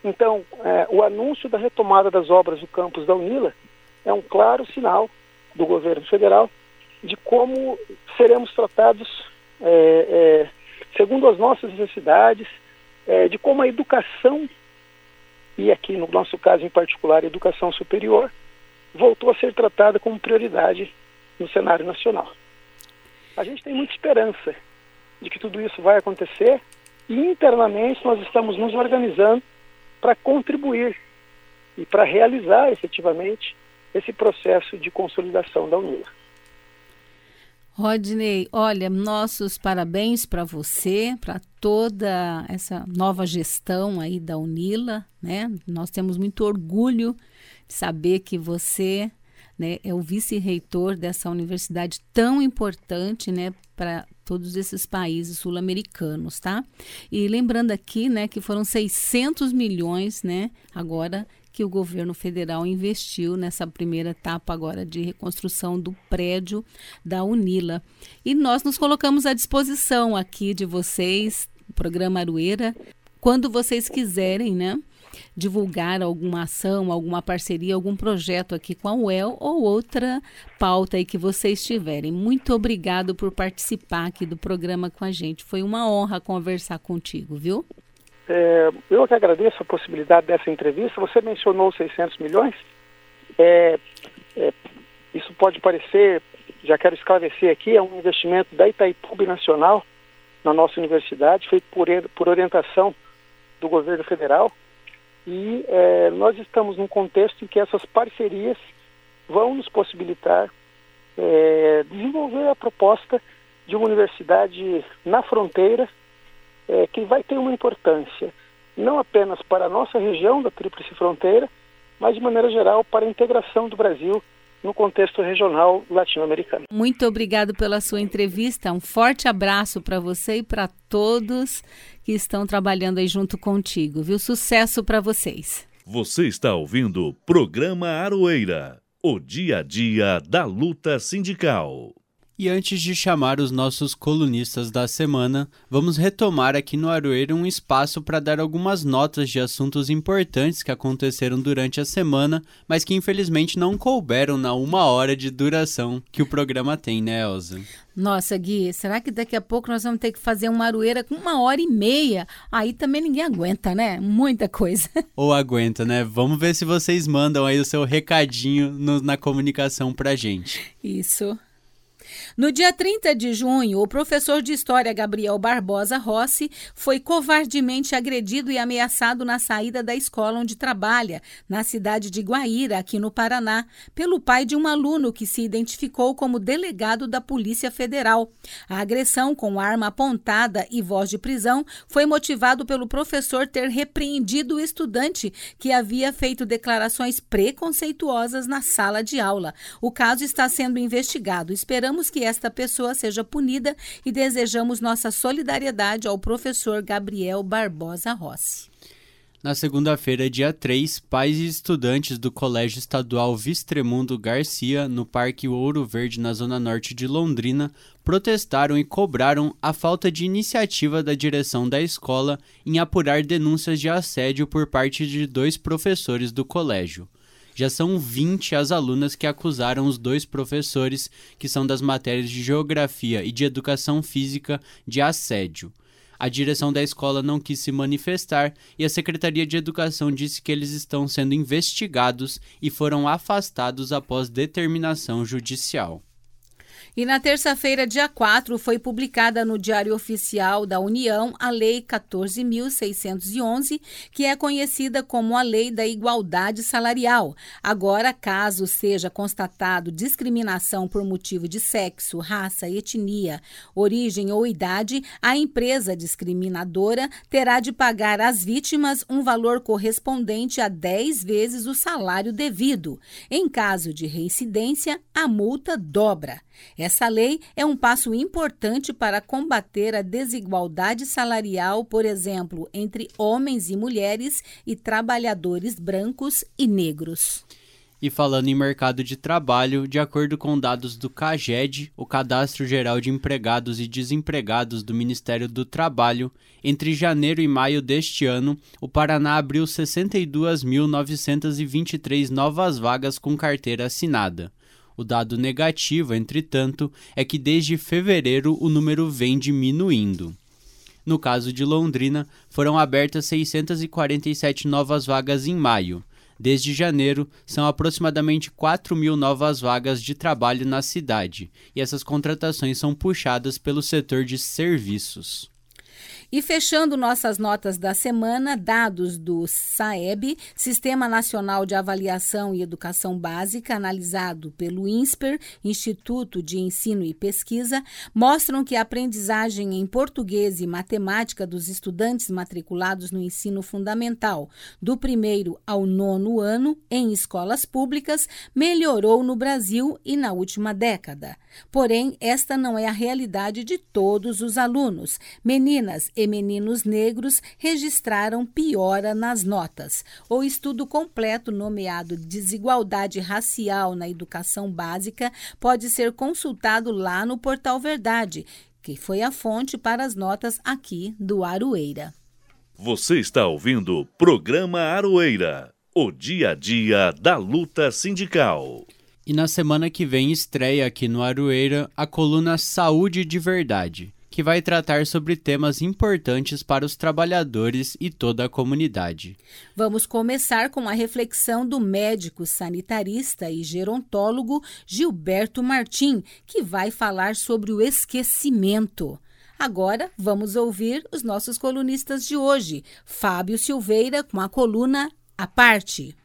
Então, é, o anúncio da retomada das obras do campus da UNILA é um claro sinal do governo federal de como seremos tratados é, é, segundo as nossas necessidades, é, de como a educação e aqui no nosso caso em particular, a educação superior, voltou a ser tratada como prioridade no cenário nacional. A gente tem muita esperança de que tudo isso vai acontecer e internamente nós estamos nos organizando para contribuir e para realizar efetivamente esse processo de consolidação da UNILA. Rodney, olha, nossos parabéns para você, para toda essa nova gestão aí da Unila, né? Nós temos muito orgulho de saber que você né, é o vice-reitor dessa universidade tão importante, né, para todos esses países sul-americanos, tá? E lembrando aqui, né, que foram 600 milhões, né, agora que o governo federal investiu nessa primeira etapa agora de reconstrução do prédio da Unila. E nós nos colocamos à disposição aqui de vocês, programa Arueira, quando vocês quiserem, né? divulgar alguma ação, alguma parceria, algum projeto aqui com a UEL ou outra pauta aí que vocês tiverem. Muito obrigado por participar aqui do programa com a gente. Foi uma honra conversar contigo, viu? É, eu que agradeço a possibilidade dessa entrevista. Você mencionou 600 milhões. É, é, isso pode parecer, já quero esclarecer aqui, é um investimento da Itaipu Nacional na nossa universidade, feito por, por orientação do governo federal. E é, nós estamos num contexto em que essas parcerias vão nos possibilitar é, desenvolver a proposta de uma universidade na fronteira é, que vai ter uma importância não apenas para a nossa região da Tríplice Fronteira, mas de maneira geral para a integração do Brasil no contexto regional latino-americano. Muito obrigado pela sua entrevista. Um forte abraço para você e para todos que estão trabalhando aí junto contigo. Viu? Sucesso para vocês. Você está ouvindo o programa Aroeira, o dia a dia da luta sindical. E antes de chamar os nossos colunistas da semana, vamos retomar aqui no Aroeiro um espaço para dar algumas notas de assuntos importantes que aconteceram durante a semana, mas que infelizmente não couberam na uma hora de duração que o programa tem, né, Elza? Nossa, Gui, será que daqui a pouco nós vamos ter que fazer uma aroeira com uma hora e meia? Aí também ninguém aguenta, né? Muita coisa. Ou aguenta, né? Vamos ver se vocês mandam aí o seu recadinho no, na comunicação pra gente. Isso. No dia 30 de junho, o professor de História Gabriel Barbosa Rossi foi covardemente agredido e ameaçado na saída da escola onde trabalha, na cidade de Guaíra, aqui no Paraná, pelo pai de um aluno que se identificou como delegado da Polícia Federal. A agressão com arma apontada e voz de prisão foi motivado pelo professor ter repreendido o estudante que havia feito declarações preconceituosas na sala de aula. O caso está sendo investigado. Esperamos que esta pessoa seja punida e desejamos nossa solidariedade ao professor Gabriel Barbosa Rossi. Na segunda-feira, dia 3, pais e estudantes do Colégio Estadual Vistremundo Garcia, no Parque Ouro Verde, na zona norte de Londrina, protestaram e cobraram a falta de iniciativa da direção da escola em apurar denúncias de assédio por parte de dois professores do colégio. Já são 20 as alunas que acusaram os dois professores, que são das matérias de Geografia e de Educação Física, de assédio. A direção da escola não quis se manifestar e a Secretaria de Educação disse que eles estão sendo investigados e foram afastados após determinação judicial. E na terça-feira, dia 4, foi publicada no Diário Oficial da União a Lei 14.611, que é conhecida como a Lei da Igualdade Salarial. Agora, caso seja constatado discriminação por motivo de sexo, raça, etnia, origem ou idade, a empresa discriminadora terá de pagar às vítimas um valor correspondente a 10 vezes o salário devido. Em caso de reincidência, a multa dobra. Essa lei é um passo importante para combater a desigualdade salarial, por exemplo, entre homens e mulheres e trabalhadores brancos e negros. E falando em mercado de trabalho, de acordo com dados do CAGED, o Cadastro Geral de Empregados e Desempregados do Ministério do Trabalho, entre janeiro e maio deste ano, o Paraná abriu 62.923 novas vagas com carteira assinada. O dado negativo, entretanto, é que desde fevereiro o número vem diminuindo. No caso de Londrina, foram abertas 647 novas vagas em maio. Desde janeiro, são aproximadamente 4 mil novas vagas de trabalho na cidade, e essas contratações são puxadas pelo setor de serviços. E fechando nossas notas da semana, dados do SAEB, Sistema Nacional de Avaliação e Educação Básica, analisado pelo INSPER, Instituto de Ensino e Pesquisa, mostram que a aprendizagem em português e matemática dos estudantes matriculados no ensino fundamental, do primeiro ao nono ano, em escolas públicas, melhorou no Brasil e na última década. Porém, esta não é a realidade de todos os alunos. Meninas e meninos negros registraram piora nas notas. O estudo completo, nomeado Desigualdade Racial na Educação Básica, pode ser consultado lá no Portal Verdade, que foi a fonte para as notas aqui do Aroeira. Você está ouvindo o programa Aroeira, o dia a dia da luta sindical. E na semana que vem estreia aqui no Aroeira a coluna Saúde de Verdade que vai tratar sobre temas importantes para os trabalhadores e toda a comunidade. Vamos começar com a reflexão do médico sanitarista e gerontólogo Gilberto Martim, que vai falar sobre o esquecimento. Agora vamos ouvir os nossos colunistas de hoje. Fábio Silveira com a coluna A Parte.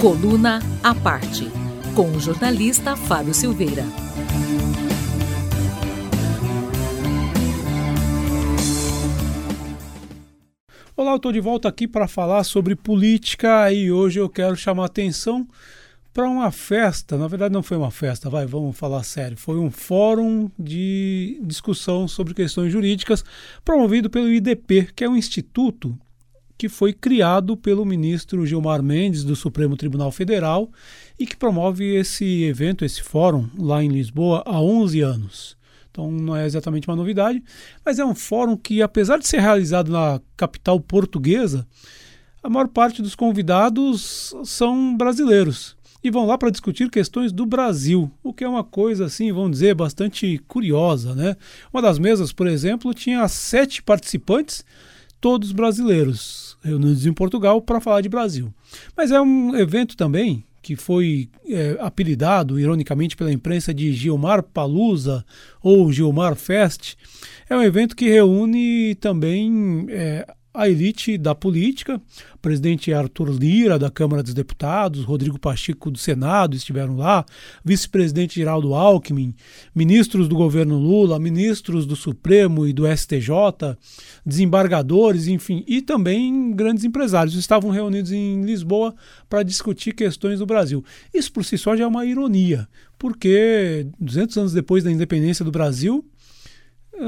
Coluna A Parte com o jornalista Fábio Silveira. Olá, eu estou de volta aqui para falar sobre política e hoje eu quero chamar atenção para uma festa. Na verdade, não foi uma festa, vai, vamos falar sério. Foi um fórum de discussão sobre questões jurídicas promovido pelo IDP, que é um instituto que foi criado pelo ministro Gilmar Mendes do Supremo Tribunal Federal e que promove esse evento, esse fórum lá em Lisboa há 11 anos. Então não é exatamente uma novidade, mas é um fórum que, apesar de ser realizado na capital portuguesa, a maior parte dos convidados são brasileiros e vão lá para discutir questões do Brasil, o que é uma coisa assim, vamos dizer, bastante curiosa, né? Uma das mesas, por exemplo, tinha sete participantes, todos brasileiros reunidos em Portugal para falar de Brasil. Mas é um evento também que foi é, apelidado, ironicamente, pela imprensa de Gilmar Palusa ou Gilmar Fest. É um evento que reúne também é, a elite da política, o presidente Arthur Lira, da Câmara dos Deputados, Rodrigo Pacheco, do Senado, estiveram lá, vice-presidente Geraldo Alckmin, ministros do governo Lula, ministros do Supremo e do STJ, desembargadores, enfim, e também grandes empresários. Estavam reunidos em Lisboa para discutir questões do Brasil. Isso por si só já é uma ironia, porque 200 anos depois da independência do Brasil,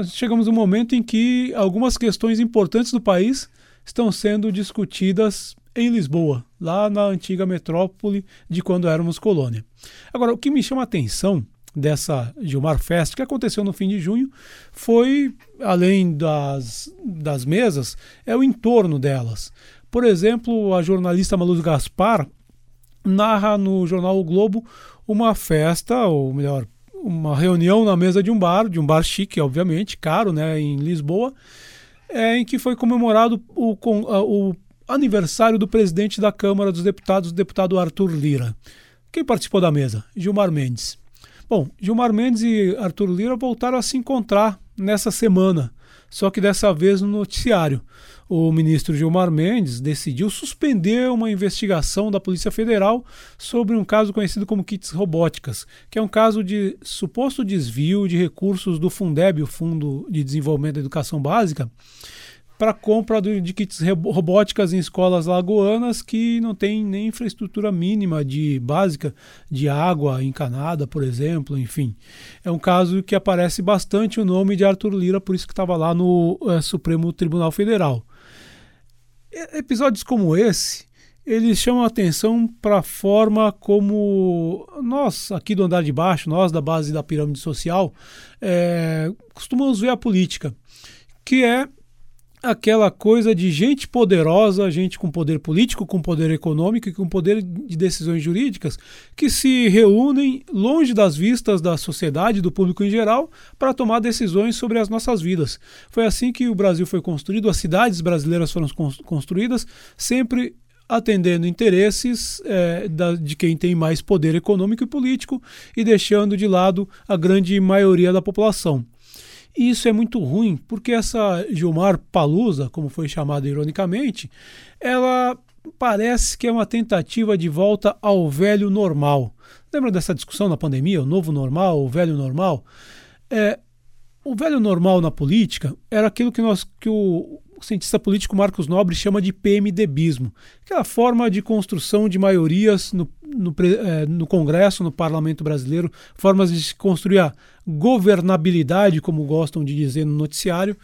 chegamos um momento em que algumas questões importantes do país estão sendo discutidas em Lisboa, lá na antiga metrópole de quando éramos colônia. Agora, o que me chama a atenção dessa Gilmar Fest, que aconteceu no fim de junho, foi, além das, das mesas, é o entorno delas. Por exemplo, a jornalista Maluz Gaspar narra no jornal O Globo uma festa, ou melhor, uma reunião na mesa de um bar, de um bar chique, obviamente, caro, né, em Lisboa, é, em que foi comemorado o, o aniversário do presidente da Câmara dos Deputados, o deputado Arthur Lira. Quem participou da mesa? Gilmar Mendes. Bom, Gilmar Mendes e Arthur Lira voltaram a se encontrar nessa semana, só que dessa vez no noticiário. O ministro Gilmar Mendes decidiu suspender uma investigação da Polícia Federal sobre um caso conhecido como kits robóticas, que é um caso de suposto desvio de recursos do Fundeb, o Fundo de Desenvolvimento da Educação Básica, para compra de kits robóticas em escolas lagoanas que não tem nem infraestrutura mínima de básica de água encanada, por exemplo, enfim. É um caso que aparece bastante o nome de Arthur Lira, por isso que estava lá no é, Supremo Tribunal Federal. Episódios como esse, eles chamam a atenção para a forma como nós, aqui do andar de baixo, nós da base da pirâmide social, é, costumamos ver a política, que é aquela coisa de gente poderosa, gente com poder político, com poder econômico e com poder de decisões jurídicas, que se reúnem longe das vistas da sociedade, do público em geral, para tomar decisões sobre as nossas vidas. Foi assim que o Brasil foi construído, as cidades brasileiras foram construídas, sempre atendendo interesses é, da, de quem tem mais poder econômico e político e deixando de lado a grande maioria da população. E isso é muito ruim, porque essa Gilmar Palusa, como foi chamada ironicamente, ela parece que é uma tentativa de volta ao velho normal. Lembra dessa discussão na pandemia, o novo normal, o velho normal? É, o velho normal na política era aquilo que, nós, que o cientista político Marcos Nobre chama de PMDBismo, aquela forma de construção de maiorias no, no, é, no Congresso, no Parlamento brasileiro, formas de se construir a governabilidade, como gostam de dizer no noticiário,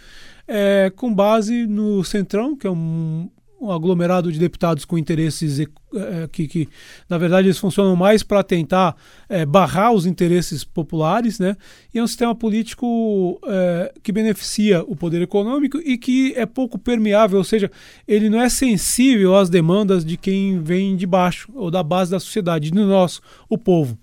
é, com base no Centrão, que é um, um aglomerado de deputados com interesses é, que, que, na verdade, eles funcionam mais para tentar é, barrar os interesses populares, né? E é um sistema político é, que beneficia o poder econômico e que é pouco permeável, ou seja, ele não é sensível às demandas de quem vem de baixo ou da base da sociedade, de nós, o povo.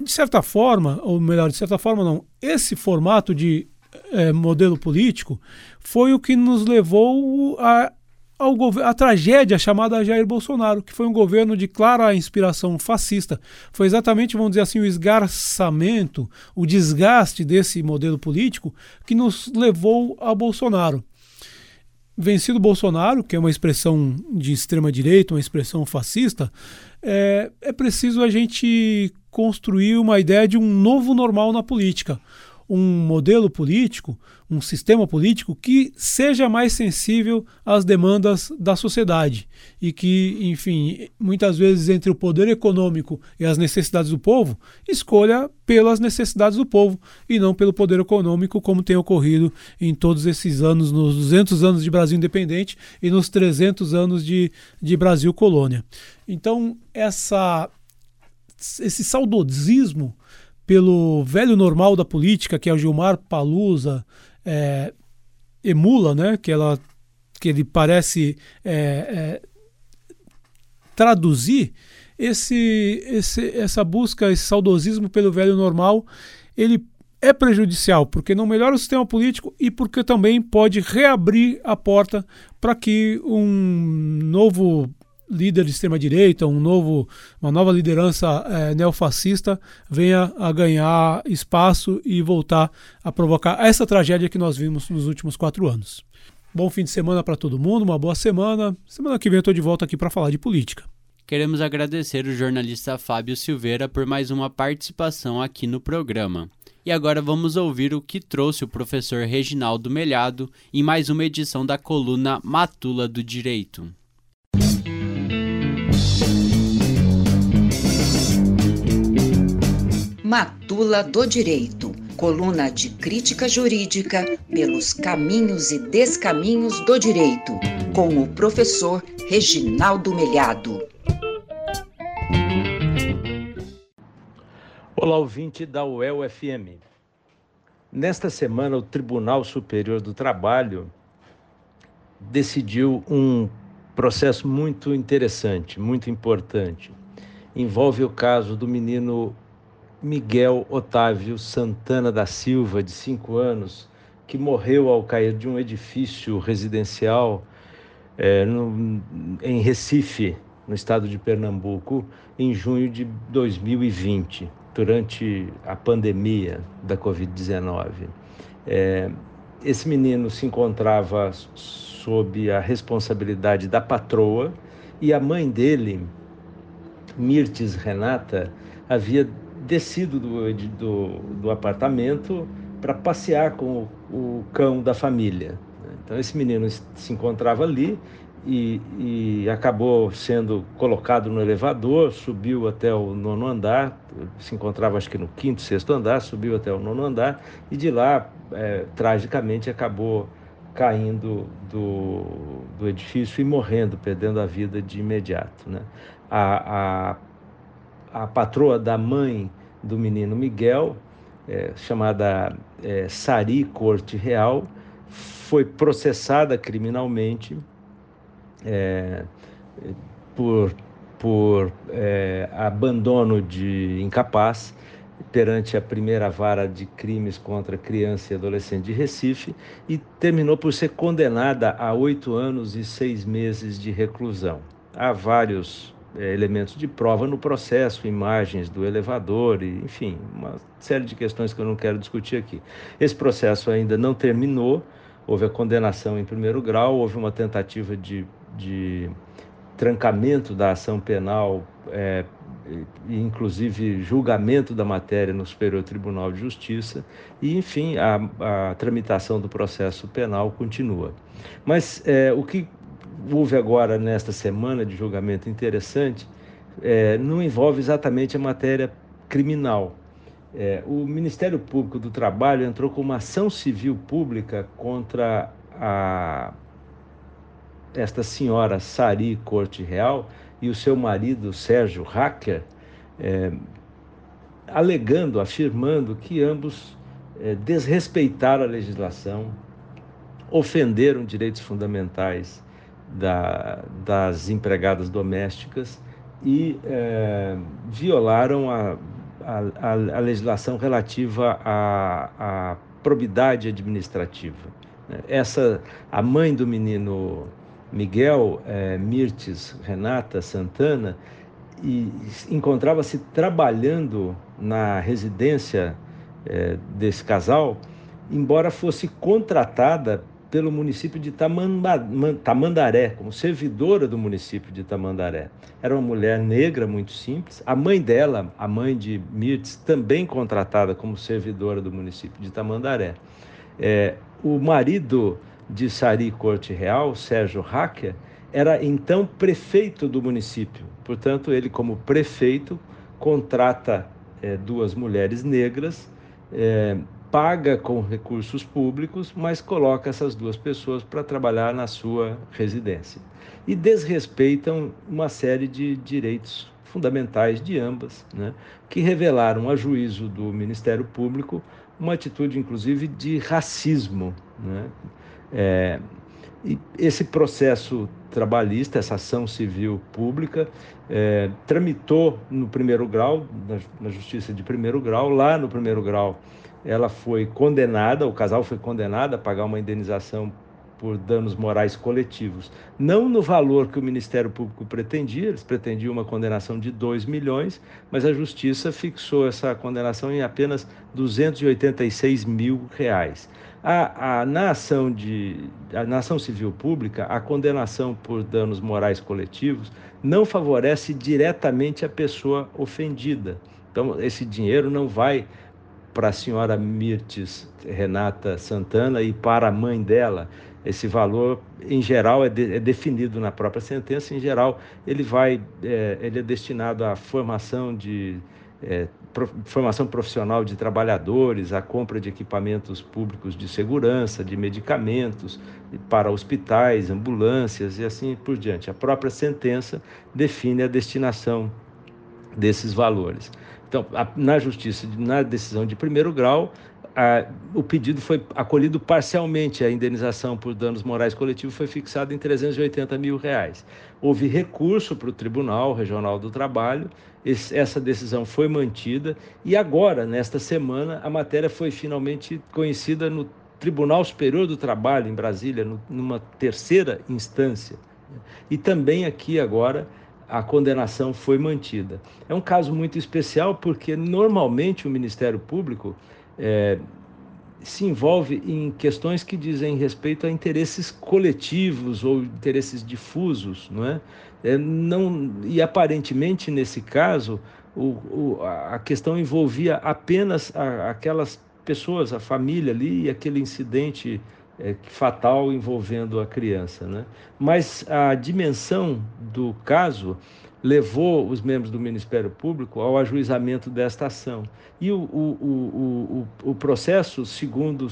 De certa forma, ou melhor, de certa forma não, esse formato de é, modelo político foi o que nos levou a, ao a tragédia chamada Jair Bolsonaro, que foi um governo de clara inspiração fascista. Foi exatamente, vamos dizer assim, o esgarçamento, o desgaste desse modelo político que nos levou a Bolsonaro. Vencido Bolsonaro, que é uma expressão de extrema direita, uma expressão fascista, é, é preciso a gente construir uma ideia de um novo normal na política um modelo político, um sistema político que seja mais sensível às demandas da sociedade e que, enfim, muitas vezes entre o poder econômico e as necessidades do povo, escolha pelas necessidades do povo e não pelo poder econômico, como tem ocorrido em todos esses anos, nos 200 anos de Brasil independente e nos 300 anos de, de Brasil colônia. Então, essa, esse saudosismo pelo velho normal da política, que é o Gilmar Palusa, é, emula, né? que, ela, que ele parece é, é, traduzir, esse, esse, essa busca, esse saudosismo pelo velho normal, ele é prejudicial, porque não melhora o sistema político e porque também pode reabrir a porta para que um novo líder de extrema-direita, um novo, uma nova liderança é, neofascista venha a ganhar espaço e voltar a provocar essa tragédia que nós vimos nos últimos quatro anos. Bom fim de semana para todo mundo, uma boa semana. Semana que vem eu estou de volta aqui para falar de política. Queremos agradecer o jornalista Fábio Silveira por mais uma participação aqui no programa. E agora vamos ouvir o que trouxe o professor Reginaldo Melhado em mais uma edição da coluna Matula do Direito. Matula do Direito, coluna de crítica jurídica pelos caminhos e descaminhos do direito, com o professor Reginaldo Melhado. Olá, ouvinte da UEL FM. Nesta semana, o Tribunal Superior do Trabalho decidiu um processo muito interessante, muito importante. Envolve o caso do menino Miguel Otávio Santana da Silva, de 5 anos, que morreu ao cair de um edifício residencial é, no, em Recife, no estado de Pernambuco, em junho de 2020, durante a pandemia da Covid-19. É, esse menino se encontrava sob a responsabilidade da patroa e a mãe dele, Mirtes Renata, havia descido do, do, do apartamento para passear com o, o, cão da família. Então, esse menino se encontrava ali e, e, acabou sendo colocado no elevador, subiu até o nono andar, se encontrava acho que no quinto, sexto andar, subiu até o nono andar e de lá, é, tragicamente, acabou caindo do, do edifício e morrendo, perdendo a vida de imediato. Né? A, a a patroa da mãe do menino Miguel, é, chamada é, Sari Corte Real, foi processada criminalmente é, por, por é, abandono de incapaz perante a primeira vara de crimes contra criança e adolescente de Recife e terminou por ser condenada a oito anos e seis meses de reclusão. Há vários é, elementos de prova no processo, imagens do elevador, e, enfim, uma série de questões que eu não quero discutir aqui. Esse processo ainda não terminou, houve a condenação em primeiro grau, houve uma tentativa de, de trancamento da ação penal, é, inclusive julgamento da matéria no Superior Tribunal de Justiça, e, enfim, a, a tramitação do processo penal continua. Mas é, o que houve agora nesta semana de julgamento interessante é, não envolve exatamente a matéria criminal. É, o Ministério Público do Trabalho entrou com uma ação civil pública contra a, esta senhora Sari Corte Real e o seu marido Sérgio Hacker, é, alegando, afirmando que ambos é, desrespeitaram a legislação, ofenderam direitos fundamentais da, das empregadas domésticas e é, violaram a, a, a, legislação relativa à, à probidade administrativa. Essa, a mãe do menino Miguel, é, Mirtes Renata Santana, encontrava-se trabalhando na residência é, desse casal, embora fosse contratada pelo município de Tamandaré, como servidora do município de Tamandaré. Era uma mulher negra, muito simples. A mãe dela, a mãe de Mirtz, também contratada como servidora do município de Tamandaré. É, o marido de Sari Corte Real, Sérgio Hacker, era então prefeito do município. Portanto, ele, como prefeito, contrata é, duas mulheres negras é, paga com recursos públicos, mas coloca essas duas pessoas para trabalhar na sua residência. E desrespeitam uma série de direitos fundamentais de ambas, né, que revelaram a juízo do Ministério Público uma atitude, inclusive, de racismo. Né? É, esse processo trabalhista, essa ação civil pública, é, tramitou no primeiro grau, na, na Justiça de primeiro grau. Lá no primeiro grau, ela foi condenada, o casal foi condenado a pagar uma indenização por danos morais coletivos. Não no valor que o Ministério Público pretendia, eles pretendiam uma condenação de 2 milhões, mas a Justiça fixou essa condenação em apenas 286 mil reais. A, a, na, ação de, a, ação civil pública, a condenação por danos morais coletivos não favorece diretamente a pessoa ofendida. Então, esse dinheiro não vai para a senhora Mirtes Renata Santana e para a mãe dela. Esse valor, em geral, é, de, é definido na própria sentença. Em geral, ele vai, é, ele é destinado à formação de é, formação profissional de trabalhadores, a compra de equipamentos públicos de segurança, de medicamentos para hospitais, ambulâncias e assim por diante. A própria sentença define a destinação desses valores. Então, na justiça, na decisão de primeiro grau, a, o pedido foi acolhido parcialmente, a indenização por danos morais coletivos foi fixada em 380 mil reais. Houve recurso para o Tribunal Regional do Trabalho, esse, essa decisão foi mantida e agora, nesta semana, a matéria foi finalmente conhecida no Tribunal Superior do Trabalho, em Brasília, no, numa terceira instância. E também aqui agora a condenação foi mantida. É um caso muito especial porque normalmente o Ministério Público é, se envolve em questões que dizem respeito a interesses coletivos ou interesses difusos, não é? é não, e aparentemente nesse caso o, o, a questão envolvia apenas a, aquelas pessoas, a família ali e aquele incidente é, fatal envolvendo a criança, né? Mas a dimensão do caso levou os membros do Ministério Público ao ajuizamento desta ação. E o, o, o, o processo, segundo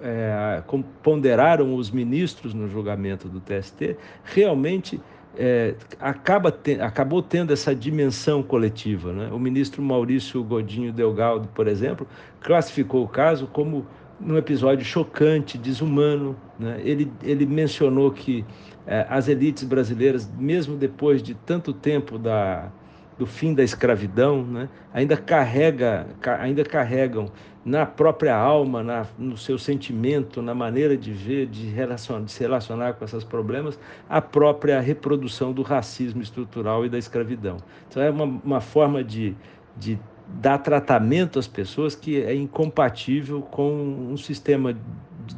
é, ponderaram os ministros no julgamento do TST, realmente é, acaba te, acabou tendo essa dimensão coletiva. Né? O ministro Maurício Godinho Delgado, por exemplo, classificou o caso como um episódio chocante, desumano. Né? Ele, ele mencionou que é, as elites brasileiras, mesmo depois de tanto tempo da, do fim da escravidão, né, ainda, carrega, ainda carregam na própria alma, na, no seu sentimento, na maneira de ver, de, relacion, de se relacionar com esses problemas, a própria reprodução do racismo estrutural e da escravidão. Então, é uma, uma forma de, de dar tratamento às pessoas que é incompatível com um sistema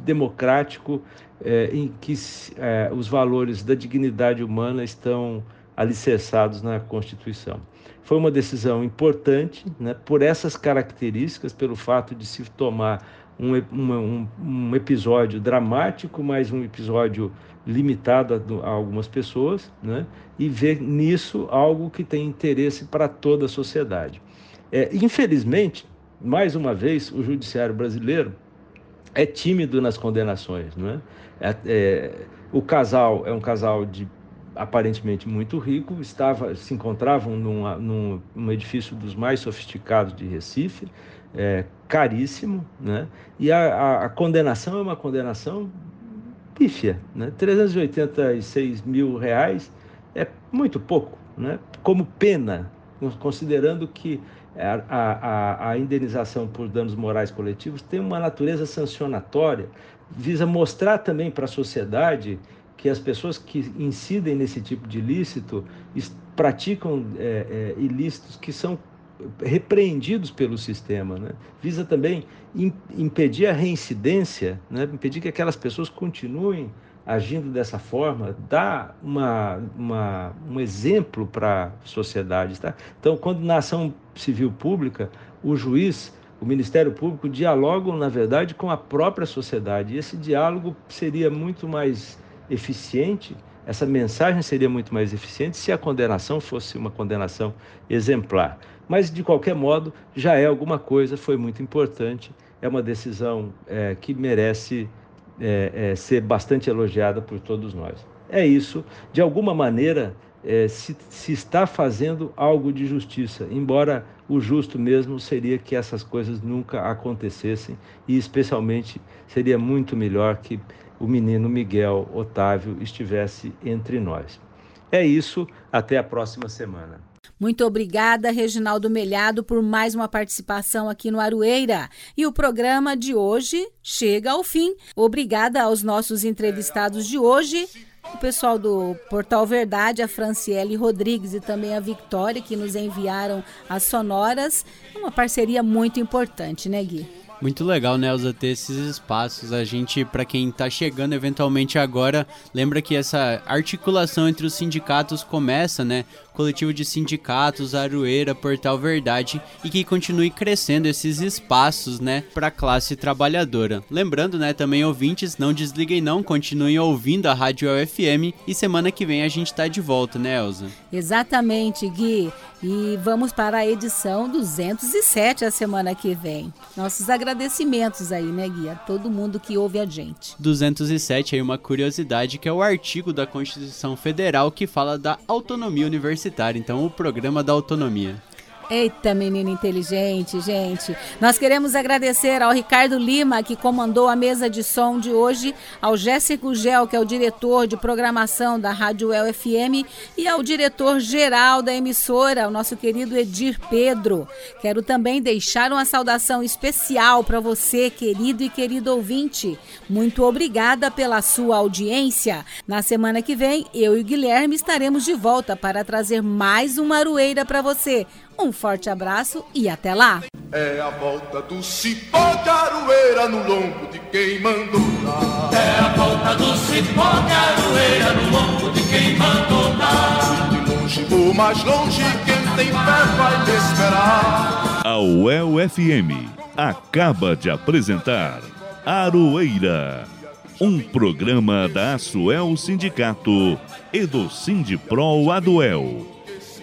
democrático é, em que é, os valores da dignidade humana estão alicerçados na Constituição. Foi uma decisão importante, né, por essas características, pelo fato de se tomar um, um, um episódio dramático, mas um episódio limitado a, a algumas pessoas, né, e ver nisso algo que tem interesse para toda a sociedade. É, infelizmente, mais uma vez, o judiciário brasileiro é tímido nas condenações. Não é? É, é, o casal é um casal de aparentemente muito rico, estava, se encontravam num, num, num edifício dos mais sofisticados de Recife, é, caríssimo, né? e a, a, a, condenação é uma condenação pífia. Né? 386 mil reais é muito pouco, né? como pena, considerando que a, a, a, indenização por danos morais coletivos tem uma natureza sancionatória, visa mostrar também para a sociedade que as pessoas que incidem nesse tipo de ilícito praticam é, é, ilícitos que são repreendidos pelo sistema. Né? Visa também impedir a reincidência, né? impedir que aquelas pessoas continuem agindo dessa forma, dá uma, uma, um exemplo para a sociedade. Tá? Então, quando na ação civil pública, o juiz, o Ministério Público dialogam, na verdade, com a própria sociedade. E esse diálogo seria muito mais eficiente, essa mensagem seria muito mais eficiente se a condenação fosse uma condenação exemplar. Mas, de qualquer modo, já é alguma coisa, foi muito importante, é uma decisão é, que merece é, é, ser bastante elogiada por todos nós. É isso, de alguma maneira, é, se, se, está fazendo algo de justiça, embora o justo mesmo seria que essas coisas nunca acontecessem e, especialmente, seria muito melhor que o menino Miguel Otávio estivesse entre nós. É isso, até a próxima semana. Muito obrigada, Reginaldo Melhado, por mais uma participação aqui no Aroeira. E o programa de hoje chega ao fim. Obrigada aos nossos entrevistados de hoje. O pessoal do Portal Verdade, a Franciele Rodrigues e também a Victória, que nos enviaram as sonoras. Uma parceria muito importante, né, Gui? Muito legal, né, Elza, ter esses espaços. A gente, para quem está chegando eventualmente agora, lembra que essa articulação entre os sindicatos começa, né, coletivo de sindicatos, Aroeira, Portal Verdade e que continue crescendo esses espaços, né, para a classe trabalhadora. Lembrando, né, também ouvintes, não desliguem não, continuem ouvindo a Rádio UFM e semana que vem a gente tá de volta, né, Elza? Exatamente, Gui. E vamos para a edição 207 a semana que vem. Nossos agradecimentos aí, né, Gui? A todo mundo que ouve a gente. 207 aí uma curiosidade que é o artigo da Constituição Federal que fala da autonomia universitária, então o programa da autonomia. Eita, menino inteligente, gente. Nós queremos agradecer ao Ricardo Lima, que comandou a mesa de som de hoje, ao Jéssico Gel, que é o diretor de programação da Rádio El FM, e ao diretor-geral da emissora, o nosso querido Edir Pedro. Quero também deixar uma saudação especial para você, querido e querido ouvinte. Muito obrigada pela sua audiência. Na semana que vem, eu e o Guilherme estaremos de volta para trazer mais uma aroeira para você. Um forte abraço e até lá! É a volta do cipó de aroeira no lombo de quem mandou dar. É a volta do cipó de aroeira no lombo de quem mandou dar. De longe ou mais longe, quem tem fé vai te esperar. A UEL FM acaba de apresentar Aroeira, um programa da Asuel Sindicato e do Sindipro Aduel.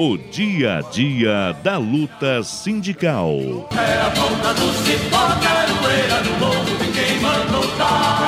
O dia a dia da luta sindical. É a ponta do cipó, caroeira morro quem manda lutar.